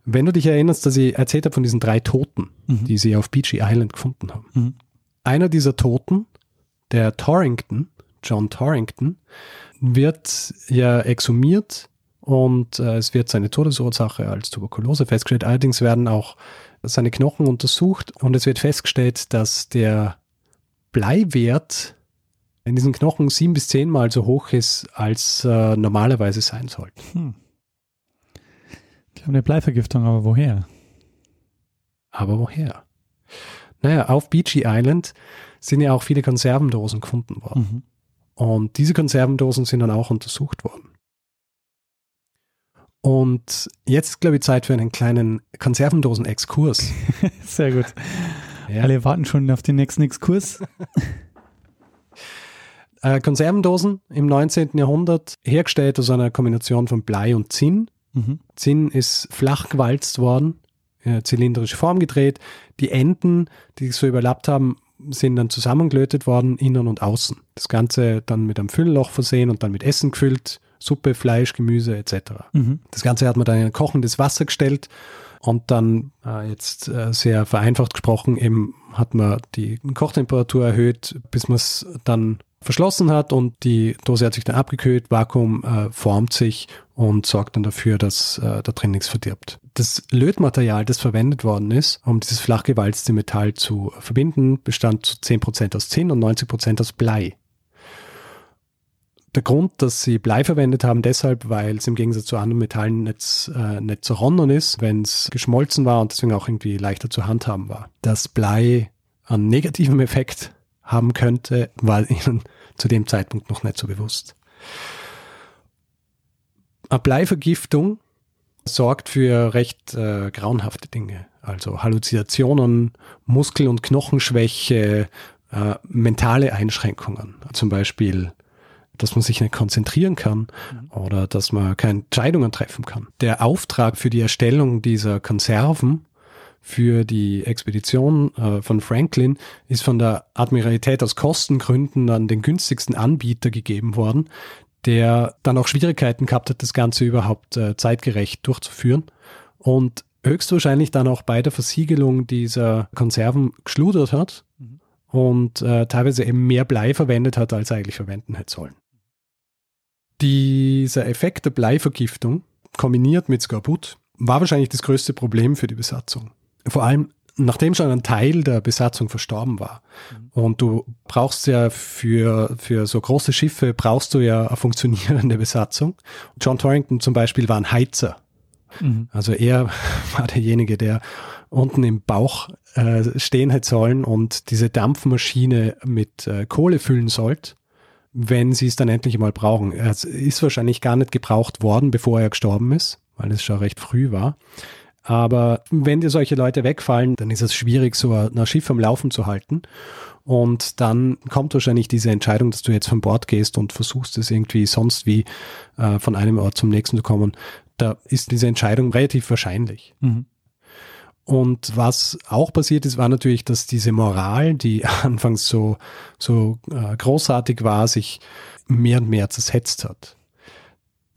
Wenn du dich erinnerst, dass ich erzählt habe von diesen drei Toten, mhm. die sie auf Beachy Island gefunden haben. Mhm. Einer dieser Toten, der Torrington, John Torrington, wird ja exhumiert und äh, es wird seine Todesursache als Tuberkulose festgestellt. Allerdings werden auch seine Knochen untersucht und es wird festgestellt, dass der Bleiwert in diesen Knochen sieben bis zehnmal so hoch ist, als äh, normalerweise sein sollte. Hm. Die haben eine Bleivergiftung, aber woher? Aber woher? Naja, auf Beachy Island sind ja auch viele Konservendosen gefunden worden. Mhm. Und diese Konservendosen sind dann auch untersucht worden. Und jetzt, glaube ich, Zeit für einen kleinen Konservendosen-Exkurs. [LAUGHS] Sehr gut. Ja. Alle warten schon auf den nächsten Exkurs. [LAUGHS] Äh, Konservendosen im 19. Jahrhundert, hergestellt aus einer Kombination von Blei und Zinn. Mhm. Zinn ist flach gewalzt worden, äh, zylindrische Form gedreht. Die Enden, die so überlappt haben, sind dann zusammengelötet worden, innen und außen. Das Ganze dann mit einem Füllloch versehen und dann mit Essen gefüllt, Suppe, Fleisch, Gemüse etc. Mhm. Das Ganze hat man dann in kochendes Wasser gestellt und dann äh, jetzt äh, sehr vereinfacht gesprochen, eben hat man die Kochtemperatur erhöht, bis man es dann verschlossen hat und die Dose hat sich dann abgekühlt, Vakuum äh, formt sich und sorgt dann dafür, dass äh, da drin nichts verdirbt. Das Lötmaterial, das verwendet worden ist, um dieses flachgewalzte Metall zu verbinden, bestand zu 10% aus Zinn und 90% aus Blei. Der Grund, dass sie Blei verwendet haben, deshalb, weil es im Gegensatz zu anderen Metallen nicht, äh, nicht zerronnen ist, wenn es geschmolzen war und deswegen auch irgendwie leichter zu handhaben war. Das Blei einen negativen Effekt haben könnte, war ihnen [LAUGHS] zu dem Zeitpunkt noch nicht so bewusst. Eine Bleivergiftung sorgt für recht äh, grauenhafte Dinge, also Halluzinationen, Muskel- und Knochenschwäche, äh, mentale Einschränkungen, zum Beispiel, dass man sich nicht konzentrieren kann mhm. oder dass man keine Entscheidungen treffen kann. Der Auftrag für die Erstellung dieser Konserven für die Expedition äh, von Franklin ist von der Admiralität aus Kostengründen an den günstigsten Anbieter gegeben worden, der dann auch Schwierigkeiten gehabt hat, das Ganze überhaupt äh, zeitgerecht durchzuführen und höchstwahrscheinlich dann auch bei der Versiegelung dieser Konserven geschludert hat mhm. und äh, teilweise eben mehr Blei verwendet hat, als er eigentlich verwenden hätte sollen. Dieser Effekt der Bleivergiftung kombiniert mit Skorbut war wahrscheinlich das größte Problem für die Besatzung vor allem nachdem schon ein Teil der Besatzung verstorben war. Mhm. Und du brauchst ja für, für so große Schiffe brauchst du ja eine funktionierende Besatzung. John Torrington zum Beispiel war ein Heizer. Mhm. Also er [LAUGHS] war derjenige, der unten im Bauch äh, stehen hätte sollen und diese Dampfmaschine mit äh, Kohle füllen sollte, wenn sie es dann endlich mal brauchen. Es ist wahrscheinlich gar nicht gebraucht worden, bevor er gestorben ist, weil es schon recht früh war. Aber wenn dir solche Leute wegfallen, dann ist es schwierig, so ein Schiff am Laufen zu halten. Und dann kommt wahrscheinlich diese Entscheidung, dass du jetzt von Bord gehst und versuchst es irgendwie sonst wie äh, von einem Ort zum nächsten zu kommen. Da ist diese Entscheidung relativ wahrscheinlich. Mhm. Und was auch passiert ist, war natürlich, dass diese Moral, die [LAUGHS] anfangs so, so äh, großartig war, sich mehr und mehr zersetzt hat.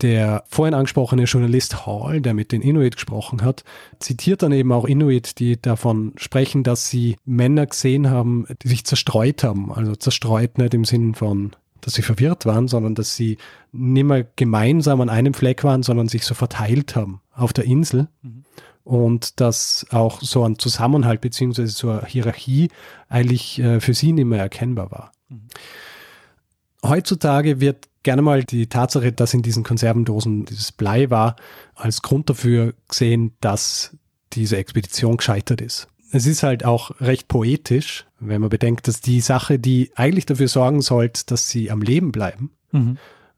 Der vorhin angesprochene Journalist Hall, der mit den Inuit gesprochen hat, zitiert dann eben auch Inuit, die davon sprechen, dass sie Männer gesehen haben, die sich zerstreut haben. Also zerstreut nicht im Sinn von, dass sie verwirrt waren, sondern dass sie nicht mehr gemeinsam an einem Fleck waren, sondern sich so verteilt haben auf der Insel. Mhm. Und dass auch so ein Zusammenhalt beziehungsweise so eine Hierarchie eigentlich äh, für sie nicht mehr erkennbar war. Mhm. Heutzutage wird gerne mal die Tatsache, dass in diesen Konservendosen dieses Blei war, als Grund dafür gesehen, dass diese Expedition gescheitert ist. Es ist halt auch recht poetisch, wenn man bedenkt, dass die Sache, die eigentlich dafür sorgen sollte, dass sie am Leben bleiben, mhm.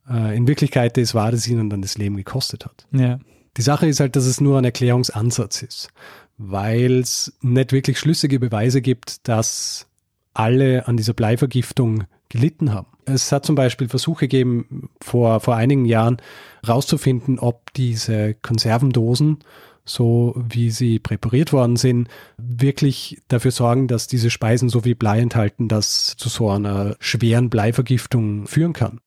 äh, in Wirklichkeit es war, dass ihnen dann das Leben gekostet hat. Ja. Die Sache ist halt, dass es nur ein Erklärungsansatz ist, weil es nicht wirklich schlüssige Beweise gibt, dass alle an dieser Bleivergiftung gelitten haben. Es hat zum Beispiel Versuche gegeben, vor, vor einigen Jahren herauszufinden, ob diese Konservendosen, so wie sie präpariert worden sind, wirklich dafür sorgen, dass diese Speisen so viel Blei enthalten, dass zu so einer schweren Bleivergiftung führen kann.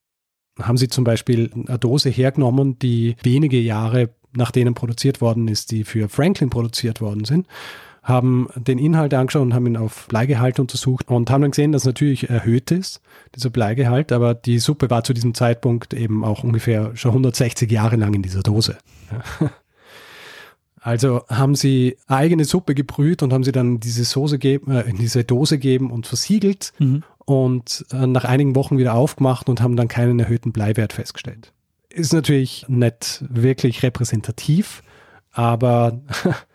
Haben sie zum Beispiel eine Dose hergenommen, die wenige Jahre nach denen produziert worden ist, die für Franklin produziert worden sind haben den Inhalt angeschaut und haben ihn auf Bleigehalt untersucht und haben dann gesehen, dass natürlich erhöht ist, dieser Bleigehalt, aber die Suppe war zu diesem Zeitpunkt eben auch ungefähr schon 160 Jahre lang in dieser Dose. Also haben sie eigene Suppe gebrüht und haben sie dann diese Soße geben, äh, in diese Dose geben und versiegelt mhm. und äh, nach einigen Wochen wieder aufgemacht und haben dann keinen erhöhten Bleiwert festgestellt. Ist natürlich nicht wirklich repräsentativ, aber [LAUGHS]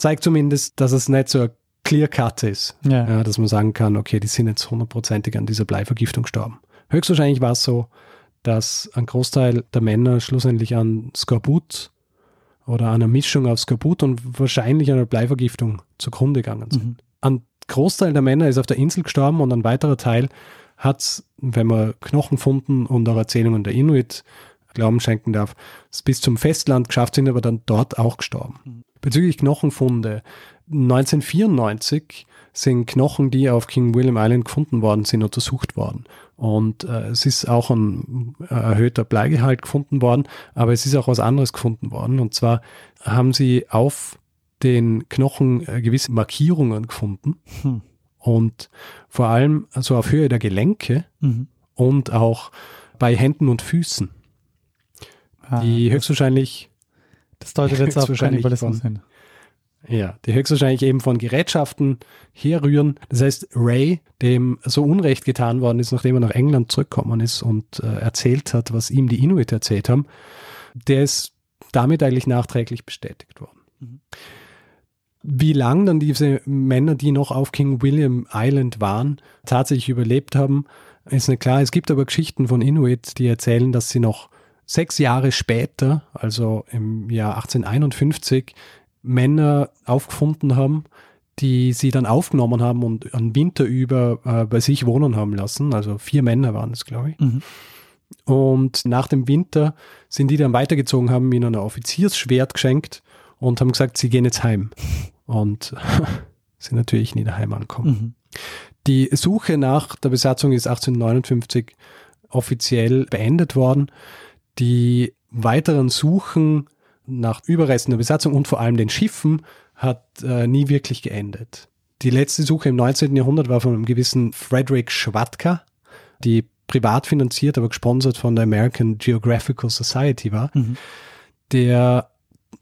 zeigt zumindest, dass es nicht so ein clear cut ist. Ja. ja. dass man sagen kann, okay, die sind jetzt hundertprozentig an dieser Bleivergiftung gestorben. Höchstwahrscheinlich war es so, dass ein Großteil der Männer schlussendlich an Skorbut oder an einer Mischung aus Skorbut und wahrscheinlich an einer Bleivergiftung zugrunde gegangen sind. Mhm. Ein Großteil der Männer ist auf der Insel gestorben und ein weiterer Teil hat, wenn man Knochenfunden und auch Erzählungen der Inuit Glauben schenken darf, es bis zum Festland geschafft sind, aber dann dort auch gestorben. Bezüglich Knochenfunde. 1994 sind Knochen, die auf King William Island gefunden worden sind, untersucht worden. Und äh, es ist auch ein äh, erhöhter Bleigehalt gefunden worden, aber es ist auch was anderes gefunden worden. Und zwar haben sie auf den Knochen äh, gewisse Markierungen gefunden. Hm. Und vor allem also auf Höhe der Gelenke mhm. und auch bei Händen und Füßen. Ah, die höchstwahrscheinlich das deutet jetzt auf Kannibalismus hin. Ja, die höchstwahrscheinlich eben von Gerätschaften herrühren. Das heißt, Ray, dem so Unrecht getan worden ist, nachdem er nach England zurückgekommen ist und äh, erzählt hat, was ihm die Inuit erzählt haben, der ist damit eigentlich nachträglich bestätigt worden. Mhm. Wie lang dann diese Männer, die noch auf King William Island waren, tatsächlich überlebt haben, ist nicht klar. Es gibt aber Geschichten von Inuit, die erzählen, dass sie noch sechs Jahre später, also im Jahr 1851, Männer aufgefunden haben, die sie dann aufgenommen haben und einen Winter über äh, bei sich wohnen haben lassen. Also vier Männer waren es, glaube ich. Mhm. Und nach dem Winter sind die dann weitergezogen, haben ihnen ein Offiziersschwert geschenkt und haben gesagt, sie gehen jetzt heim. und [LAUGHS] sind natürlich nie daheim angekommen. Mhm. Die Suche nach der Besatzung ist 1859 offiziell beendet worden. Die weiteren Suchen nach Überresten der Besatzung und vor allem den Schiffen hat äh, nie wirklich geendet. Die letzte Suche im 19. Jahrhundert war von einem gewissen Frederick Schwatka, die privat finanziert, aber gesponsert von der American Geographical Society war, mhm. der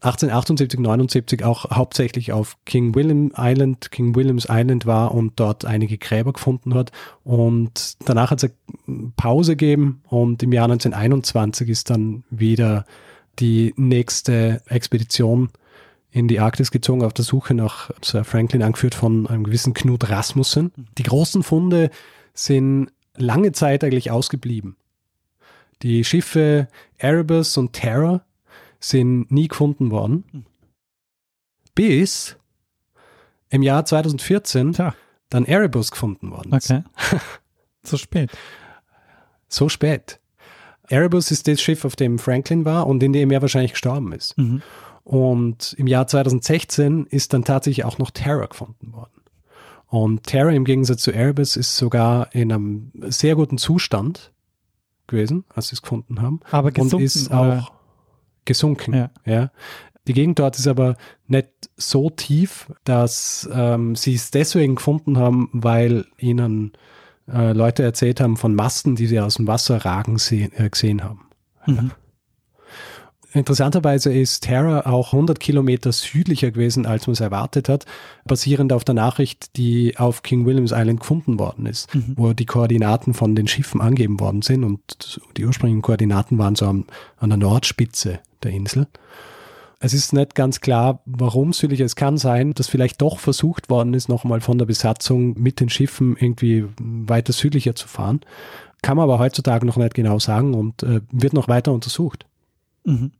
1878, 79 auch hauptsächlich auf King William Island, King Williams Island war und dort einige Gräber gefunden hat. Und danach hat es eine Pause gegeben und im Jahr 1921 ist dann wieder die nächste Expedition in die Arktis gezogen auf der Suche nach Sir Franklin, angeführt von einem gewissen Knut Rasmussen. Die großen Funde sind lange Zeit eigentlich ausgeblieben. Die Schiffe Erebus und Terror sind nie gefunden worden. Bis im Jahr 2014 Tja. dann Erebus gefunden worden ist. Okay. [LAUGHS] so spät. So spät. Erebus ist das Schiff, auf dem Franklin war und in dem er wahrscheinlich gestorben ist. Mhm. Und im Jahr 2016 ist dann tatsächlich auch noch Terror gefunden worden. Und Terror im Gegensatz zu Erebus ist sogar in einem sehr guten Zustand gewesen, als sie es gefunden haben. Aber gesunken, und ist auch gesunken. Ja. ja. Die Gegend dort ist aber nicht so tief, dass ähm, sie es deswegen gefunden haben, weil ihnen äh, Leute erzählt haben von Masten, die sie aus dem Wasser ragen sehen, äh, gesehen haben. Mhm. Interessanterweise ist Terra auch 100 Kilometer südlicher gewesen, als man es erwartet hat, basierend auf der Nachricht, die auf King Williams Island gefunden worden ist, mhm. wo die Koordinaten von den Schiffen angegeben worden sind und die ursprünglichen Koordinaten waren so an, an der Nordspitze der Insel. Es ist nicht ganz klar, warum südlich. Es kann sein, dass vielleicht doch versucht worden ist, nochmal von der Besatzung mit den Schiffen irgendwie weiter südlicher zu fahren. Kann man aber heutzutage noch nicht genau sagen und äh, wird noch weiter untersucht. Mhm.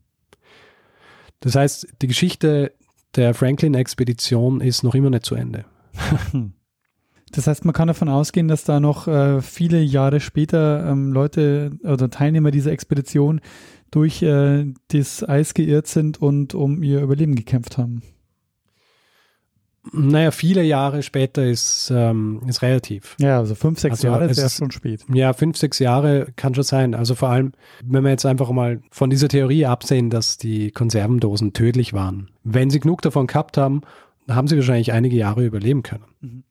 Das heißt, die Geschichte der Franklin-Expedition ist noch immer nicht zu Ende. [LAUGHS] Das heißt, man kann davon ausgehen, dass da noch äh, viele Jahre später ähm, Leute oder Teilnehmer dieser Expedition durch äh, das Eis geirrt sind und um ihr Überleben gekämpft haben. Naja, viele Jahre später ist, ähm, ist relativ. Ja, also fünf, sechs also Jahre ist ja schon spät. Ja, fünf, sechs Jahre kann schon sein. Also vor allem, wenn wir jetzt einfach mal von dieser Theorie absehen, dass die Konservendosen tödlich waren. Wenn sie genug davon gehabt haben, haben sie wahrscheinlich einige Jahre überleben können. Mhm.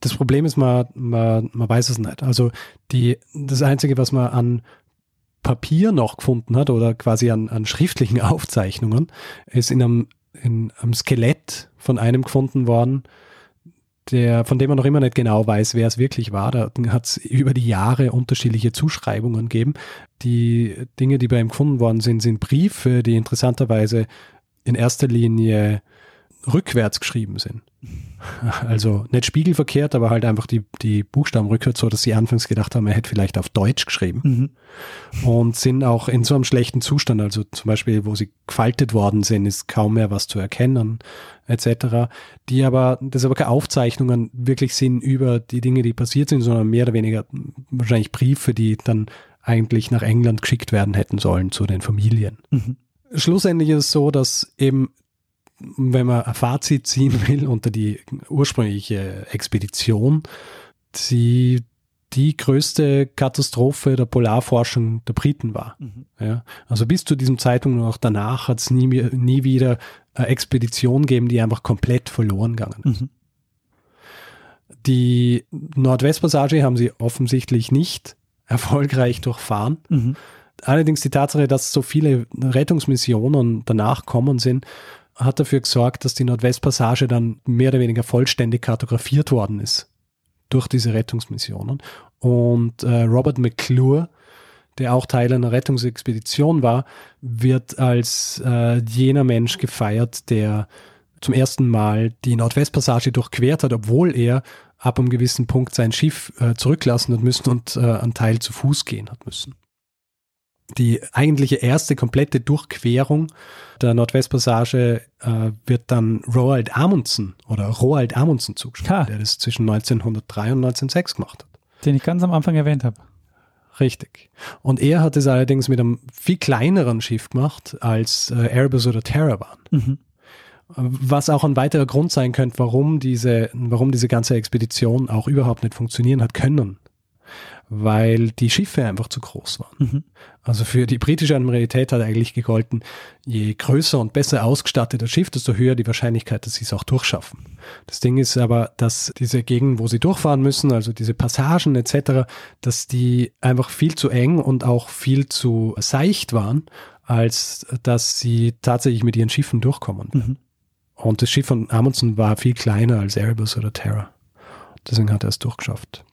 Das Problem ist, man, man, man weiß es nicht. Also die, das Einzige, was man an Papier noch gefunden hat oder quasi an, an schriftlichen [LAUGHS] Aufzeichnungen, ist in einem in einem Skelett von einem gefunden worden, der, von dem man noch immer nicht genau weiß, wer es wirklich war. Da hat es über die Jahre unterschiedliche Zuschreibungen gegeben. Die Dinge, die bei ihm gefunden worden sind, sind Briefe, die interessanterweise in erster Linie rückwärts geschrieben sind. Also nicht spiegelverkehrt, aber halt einfach die, die Buchstaben rückwärts, so dass sie anfangs gedacht haben, er hätte vielleicht auf Deutsch geschrieben. Mhm. Und sind auch in so einem schlechten Zustand, also zum Beispiel, wo sie gefaltet worden sind, ist kaum mehr was zu erkennen, etc. Die aber, das aber keine Aufzeichnungen wirklich sind über die Dinge, die passiert sind, sondern mehr oder weniger wahrscheinlich Briefe, die dann eigentlich nach England geschickt werden hätten sollen zu den Familien. Mhm. Schlussendlich ist es so, dass eben wenn man ein Fazit ziehen will unter die ursprüngliche Expedition, sie die größte Katastrophe der Polarforschung der Briten war. Mhm. Ja, also bis zu diesem Zeitpunkt und auch danach hat es nie, nie wieder eine Expedition gegeben, die einfach komplett verloren gegangen ist. Mhm. Die Nordwestpassage haben sie offensichtlich nicht erfolgreich durchfahren. Mhm. Allerdings die Tatsache, dass so viele Rettungsmissionen danach kommen sind, hat dafür gesorgt, dass die Nordwestpassage dann mehr oder weniger vollständig kartografiert worden ist durch diese Rettungsmissionen. Und äh, Robert McClure, der auch Teil einer Rettungsexpedition war, wird als äh, jener Mensch gefeiert, der zum ersten Mal die Nordwestpassage durchquert hat, obwohl er ab einem gewissen Punkt sein Schiff äh, zurücklassen hat müssen und äh, einen Teil zu Fuß gehen hat müssen die eigentliche erste komplette Durchquerung der Nordwestpassage äh, wird dann Roald Amundsen oder Roald Amundsen zugeschrieben, der das zwischen 1903 und 1906 gemacht hat. Den ich ganz am Anfang erwähnt habe. Richtig. Und er hat es allerdings mit einem viel kleineren Schiff gemacht, als äh, Erebus oder Terror waren. Mhm. Was auch ein weiterer Grund sein könnte, warum diese, warum diese ganze Expedition auch überhaupt nicht funktionieren hat können weil die Schiffe einfach zu groß waren. Mhm. Also für die britische Admiralität hat eigentlich gegolten, je größer und besser ausgestattet das Schiff, desto höher die Wahrscheinlichkeit, dass sie es auch durchschaffen. Das Ding ist aber, dass diese Gegenden, wo sie durchfahren müssen, also diese Passagen etc., dass die einfach viel zu eng und auch viel zu seicht waren, als dass sie tatsächlich mit ihren Schiffen durchkommen. Mhm. Und das Schiff von Amundsen war viel kleiner als Erebus oder Terra. Deswegen hat er es durchgeschafft.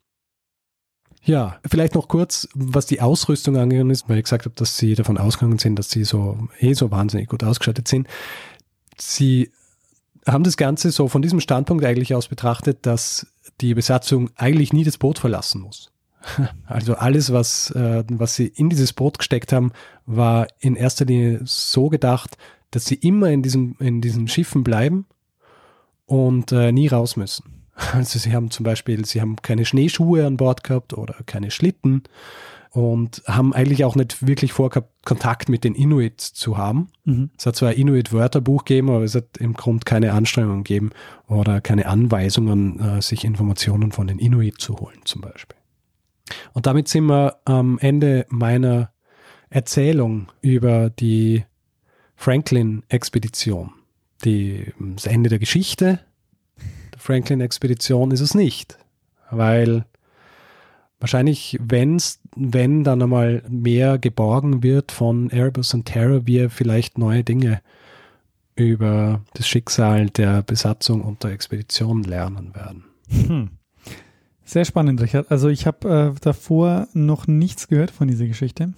Ja, vielleicht noch kurz, was die Ausrüstung angegangen ist, weil ich gesagt habe, dass sie davon ausgegangen sind, dass sie so eh so wahnsinnig gut ausgestattet sind. Sie haben das Ganze so von diesem Standpunkt eigentlich aus betrachtet, dass die Besatzung eigentlich nie das Boot verlassen muss. [LAUGHS] Also alles, was, äh, was sie in dieses Boot gesteckt haben, war in erster Linie so gedacht, dass sie immer in, diesem, in diesen Schiffen bleiben und äh, nie raus müssen. [LAUGHS] Also sie haben zum Beispiel, sie haben keine Schneeschuhe an Bord gehabt oder keine Schlitten und haben eigentlich auch nicht wirklich vorgehabt, Kontakt mit den Inuit zu haben. Mhm. Es hat zwar ein Inuit-Wörterbuch gegeben, aber es hat im Grunde keine Anstrengungen gegeben oder keine Anweisungen, äh, sich Informationen von den Inuit zu holen zum Beispiel. Und damit sind wir am Ende meiner Erzählung über die Franklin-Expedition. das Ende der Geschichte, Franklin-Expedition ist es nicht. Weil wahrscheinlich, wenn's, wenn dann einmal mehr geborgen wird von Erebus und Terror, wir vielleicht neue Dinge über das Schicksal der Besatzung und der Expedition lernen werden. Hm. Sehr spannend, Richard. Also ich habe äh, davor noch nichts gehört von dieser Geschichte.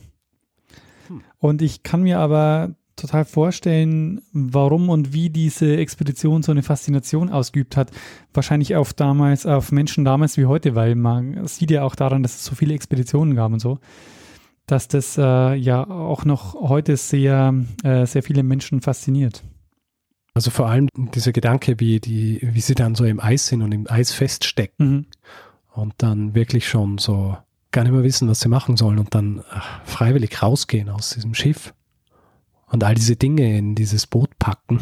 Hm. Und ich kann mir aber total vorstellen, warum und wie diese Expedition so eine Faszination ausgeübt hat. Wahrscheinlich auf damals, auf Menschen damals wie heute, weil man sieht ja auch daran, dass es so viele Expeditionen gab und so, dass das äh, ja auch noch heute sehr, äh, sehr viele Menschen fasziniert. Also vor allem dieser Gedanke, wie die, wie sie dann so im Eis sind und im Eis feststecken mhm. und dann wirklich schon so gar nicht mehr wissen, was sie machen sollen und dann ach, freiwillig rausgehen aus diesem Schiff und all diese Dinge in dieses Boot packen,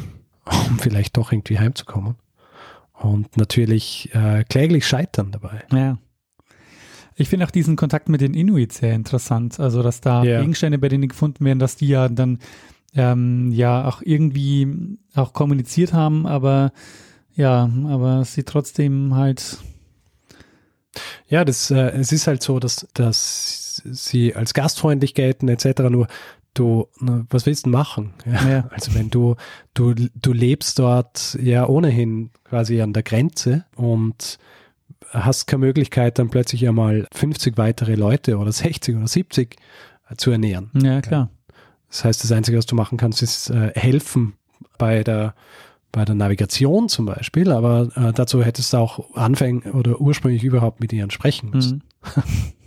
um vielleicht doch irgendwie heimzukommen. Und natürlich äh, kläglich scheitern dabei. Ja. Ich finde auch diesen Kontakt mit den Inuit sehr interessant. Also, dass da yeah. Gegenstände bei denen gefunden werden, dass die ja dann ähm, ja auch irgendwie auch kommuniziert haben, aber ja, aber sie trotzdem halt. Ja, das, äh, es ist halt so, dass, dass sie als gastfreundlich gelten etc. Nur du, was willst du machen? [LAUGHS] Ja, ja. Also wenn du, du, du lebst dort ja ohnehin quasi an der Grenze und hast keine Möglichkeit, dann plötzlich einmal 50 weitere Leute oder 60 oder 70 zu ernähren. Ja, klar. Das heißt, das Einzige, was du machen kannst, ist äh, helfen bei der, bei der Navigation zum Beispiel, aber äh, dazu hättest du auch anfängen oder ursprünglich überhaupt mit ihnen sprechen müssen. Mhm. [LAUGHS]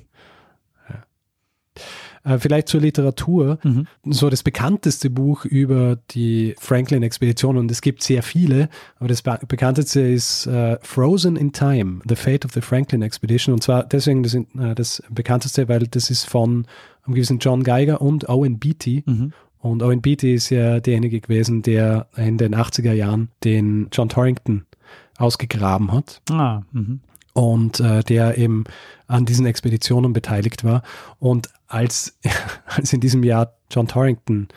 Äh, vielleicht zur Literatur. Mhm. So das bekannteste Buch über die Franklin-Expedition und es gibt sehr viele, aber das bekannteste ist uh, Frozen in Time, The Fate of the Franklin Expedition und zwar deswegen das, uh, das bekannteste, weil das ist von einem gewissen John Geiger und Owen Beatty. Mhm. Und Owen Beatty ist ja derjenige gewesen, der in den 80er Jahren den John Torrington ausgegraben hat. Ah, mh und äh, der eben an diesen Expeditionen beteiligt war. Und als, [LAUGHS] als in diesem Jahr John Torrington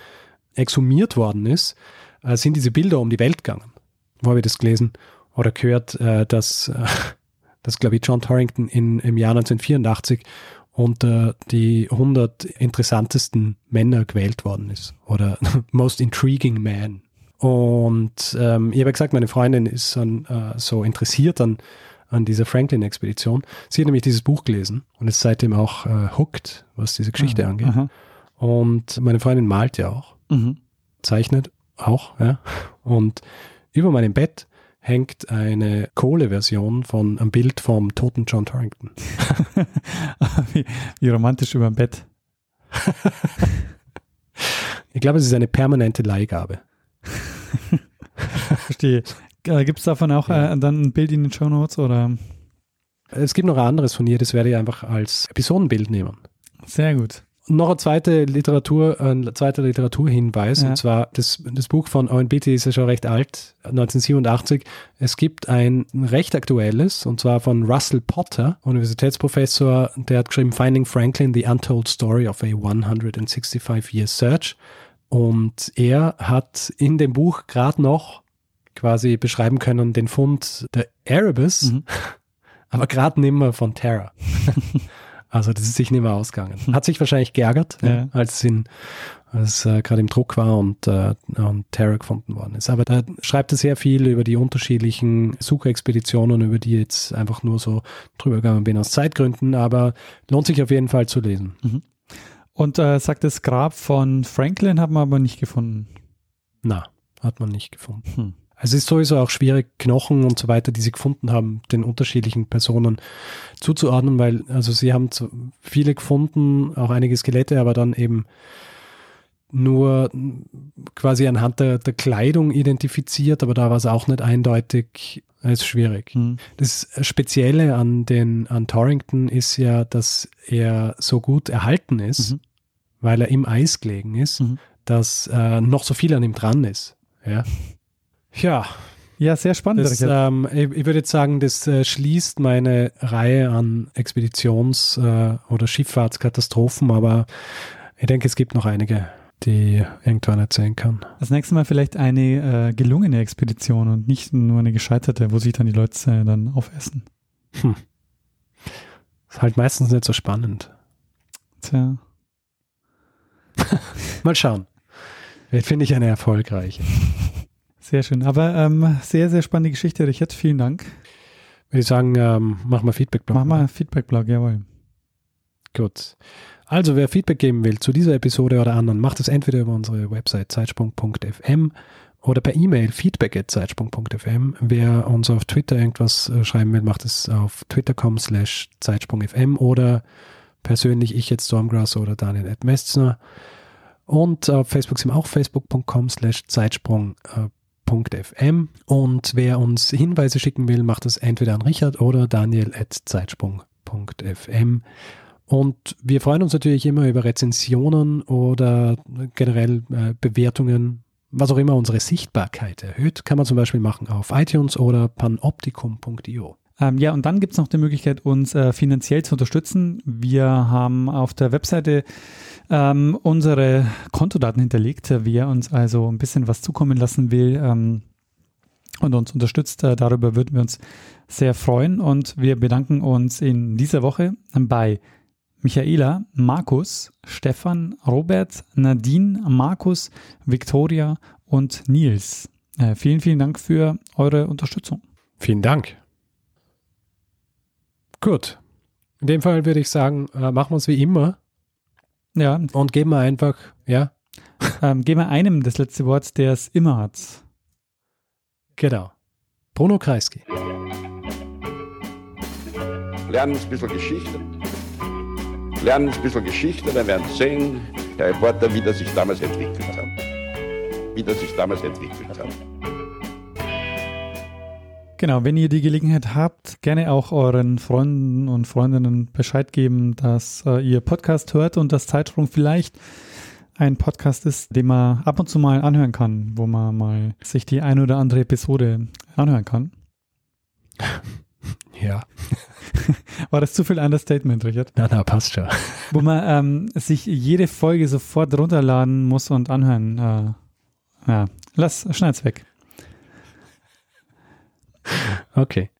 exhumiert worden ist, äh, sind diese Bilder um die Welt gegangen. Wo habe ich das gelesen oder gehört, äh, dass, [LAUGHS] dass glaube ich, John Torrington in, im Jahr 1984 unter die 100 interessantesten Männer gewählt worden ist oder [LAUGHS] Most Intriguing Man. Und ähm, ich habe gesagt, meine Freundin ist dann, äh, so interessiert an an dieser Franklin-Expedition. Sie hat nämlich dieses Buch gelesen und ist seitdem auch äh, hooked, was diese Geschichte aha, angeht. Aha. Und meine Freundin malt ja auch, mhm. zeichnet auch, ja. Und über meinem Bett hängt eine Kohleversion von einem Bild vom toten John Torrington. [LAUGHS] wie, wie romantisch über dem Bett. ich glaube, es ist eine permanente Leihgabe. [LAUGHS] Verstehe. Äh, Gibt es davon auch ja. äh, dann ein Bild in den Show Notes oder? Es gibt noch ein anderes von ihr, das werde ich einfach als Episodenbild nehmen. Sehr gut. noch ein zweite Literatur, ein zweiter Literaturhinweis, Ja. und zwar das, das Buch von Owen Beatty ist ja schon recht alt, 1987. Es gibt ein recht aktuelles, und zwar von Russell Potter, Universitätsprofessor, der hat geschrieben Finding Franklin, The Untold Story of a 165-Year Search. Und er hat in dem Buch gerade noch quasi beschreiben können den Fund der Erebus, Mhm. [LAUGHS] aber gerade nimmer von Terra. [LAUGHS] also das ist sich nicht mehr ausgegangen. Hat sich wahrscheinlich geärgert, Ja. ja, als es, als, äh, gerade im Druck war und, äh, und Terra gefunden worden ist. Aber da schreibt er sehr viel über die unterschiedlichen Suchexpeditionen, über die ich jetzt einfach nur so drüber gegangen bin aus Zeitgründen, aber lohnt sich auf jeden Fall zu lesen. Und äh, sagt, das Grab von Franklin haben wir aber nicht gefunden. Na, hat man nicht gefunden. Hm. Also es ist sowieso auch schwierig, Knochen und so weiter, die sie gefunden haben, den unterschiedlichen Personen zuzuordnen, weil also sie haben viele gefunden, auch einige Skelette, aber dann eben nur quasi anhand der, der Kleidung identifiziert, aber da war es auch nicht eindeutig, es ist schwierig. Hm. Das Spezielle an den an Torrington ist ja, dass er so gut erhalten ist, Mhm. weil er im Eis gelegen ist, Mhm. dass äh, noch so viel an ihm dran ist. Ja. [LAUGHS] Ja, Ja, sehr spannend. das, ähm, ich, ich würde jetzt sagen, das äh, schließt meine Reihe an Expeditions- äh, oder Schifffahrtskatastrophen, aber ich denke, es gibt noch einige, die irgendwann erzählen kann. Das nächste Mal vielleicht eine äh, gelungene Expedition und nicht nur eine gescheiterte, wo sich dann die Leute äh, dann aufessen. Ist halt meistens nicht so spannend. Tja. [LAUGHS] Mal schauen. Vielleicht finde ich eine erfolgreiche. Sehr schön. Aber ähm, sehr, sehr spannende Geschichte, Richard. Vielen Dank. Würde ich sagen, ähm, mach mal feedback Mach mal Feedback-Blog, jawohl. Gut. Also, wer Feedback geben will zu dieser Episode oder anderen, macht es entweder über unsere Website zeitsprung.fm oder per E-Mail feedback.zeitsprung.fm. Wer uns auf Twitter irgendwas äh, schreiben will, macht es auf twitter.com slash zeitsprung.fm oder persönlich ich jetzt Stormgrass oder Daniel Ed Messner. Und auf Facebook sind wir auch facebook.com slash zeitsprung.fm. Und wer uns Hinweise schicken will, macht es entweder an Richard oder Daniel at zeitsprung.fm. Und wir freuen uns natürlich immer über Rezensionen oder generell äh, Bewertungen, was auch immer unsere Sichtbarkeit erhöht. Kann man zum Beispiel machen auf iTunes oder panoptikum.io. Ähm, ja, und dann gibt es noch die Möglichkeit, uns äh, finanziell zu unterstützen. Wir haben auf der Webseite ähm, unsere Kontodaten hinterlegt. Wer uns also ein bisschen was zukommen lassen will ähm, und uns unterstützt, äh, darüber würden wir uns sehr freuen. Und wir bedanken uns in dieser Woche bei Michaela, Markus, Stefan, Robert, Nadine, Markus, Victoria und Nils. Äh, vielen, vielen Dank für eure Unterstützung. Vielen Dank. Gut. In dem Fall würde ich sagen, äh, machen wir es wie immer Ja, und geben wir einfach, ja, [LAUGHS] Ähm, geben wir einem das letzte Wort, der es immer hat. genau. Bruno Kreisky. Lernen ein bisschen Geschichte. Lernen ein bisschen Geschichte, dann werden Sie sehen, der Reporter, wie das sich damals entwickelt hat. Wie das sich damals entwickelt hat. Genau, wenn ihr die Gelegenheit habt, gerne auch euren Freunden und Freundinnen Bescheid geben, dass äh, ihr Podcast hört und dass Zeitsprung vielleicht ein Podcast ist, den man ab und zu mal anhören kann, wo man mal sich die ein oder andere Episode anhören kann. [LAUGHS] Ja, [LAUGHS] War das zu viel Understatement, Richard? na, na, passt schon. [LAUGHS] Wo man ähm, sich jede Folge sofort runterladen muss und anhören. Äh, ja, lass, schneid's weg. Okay.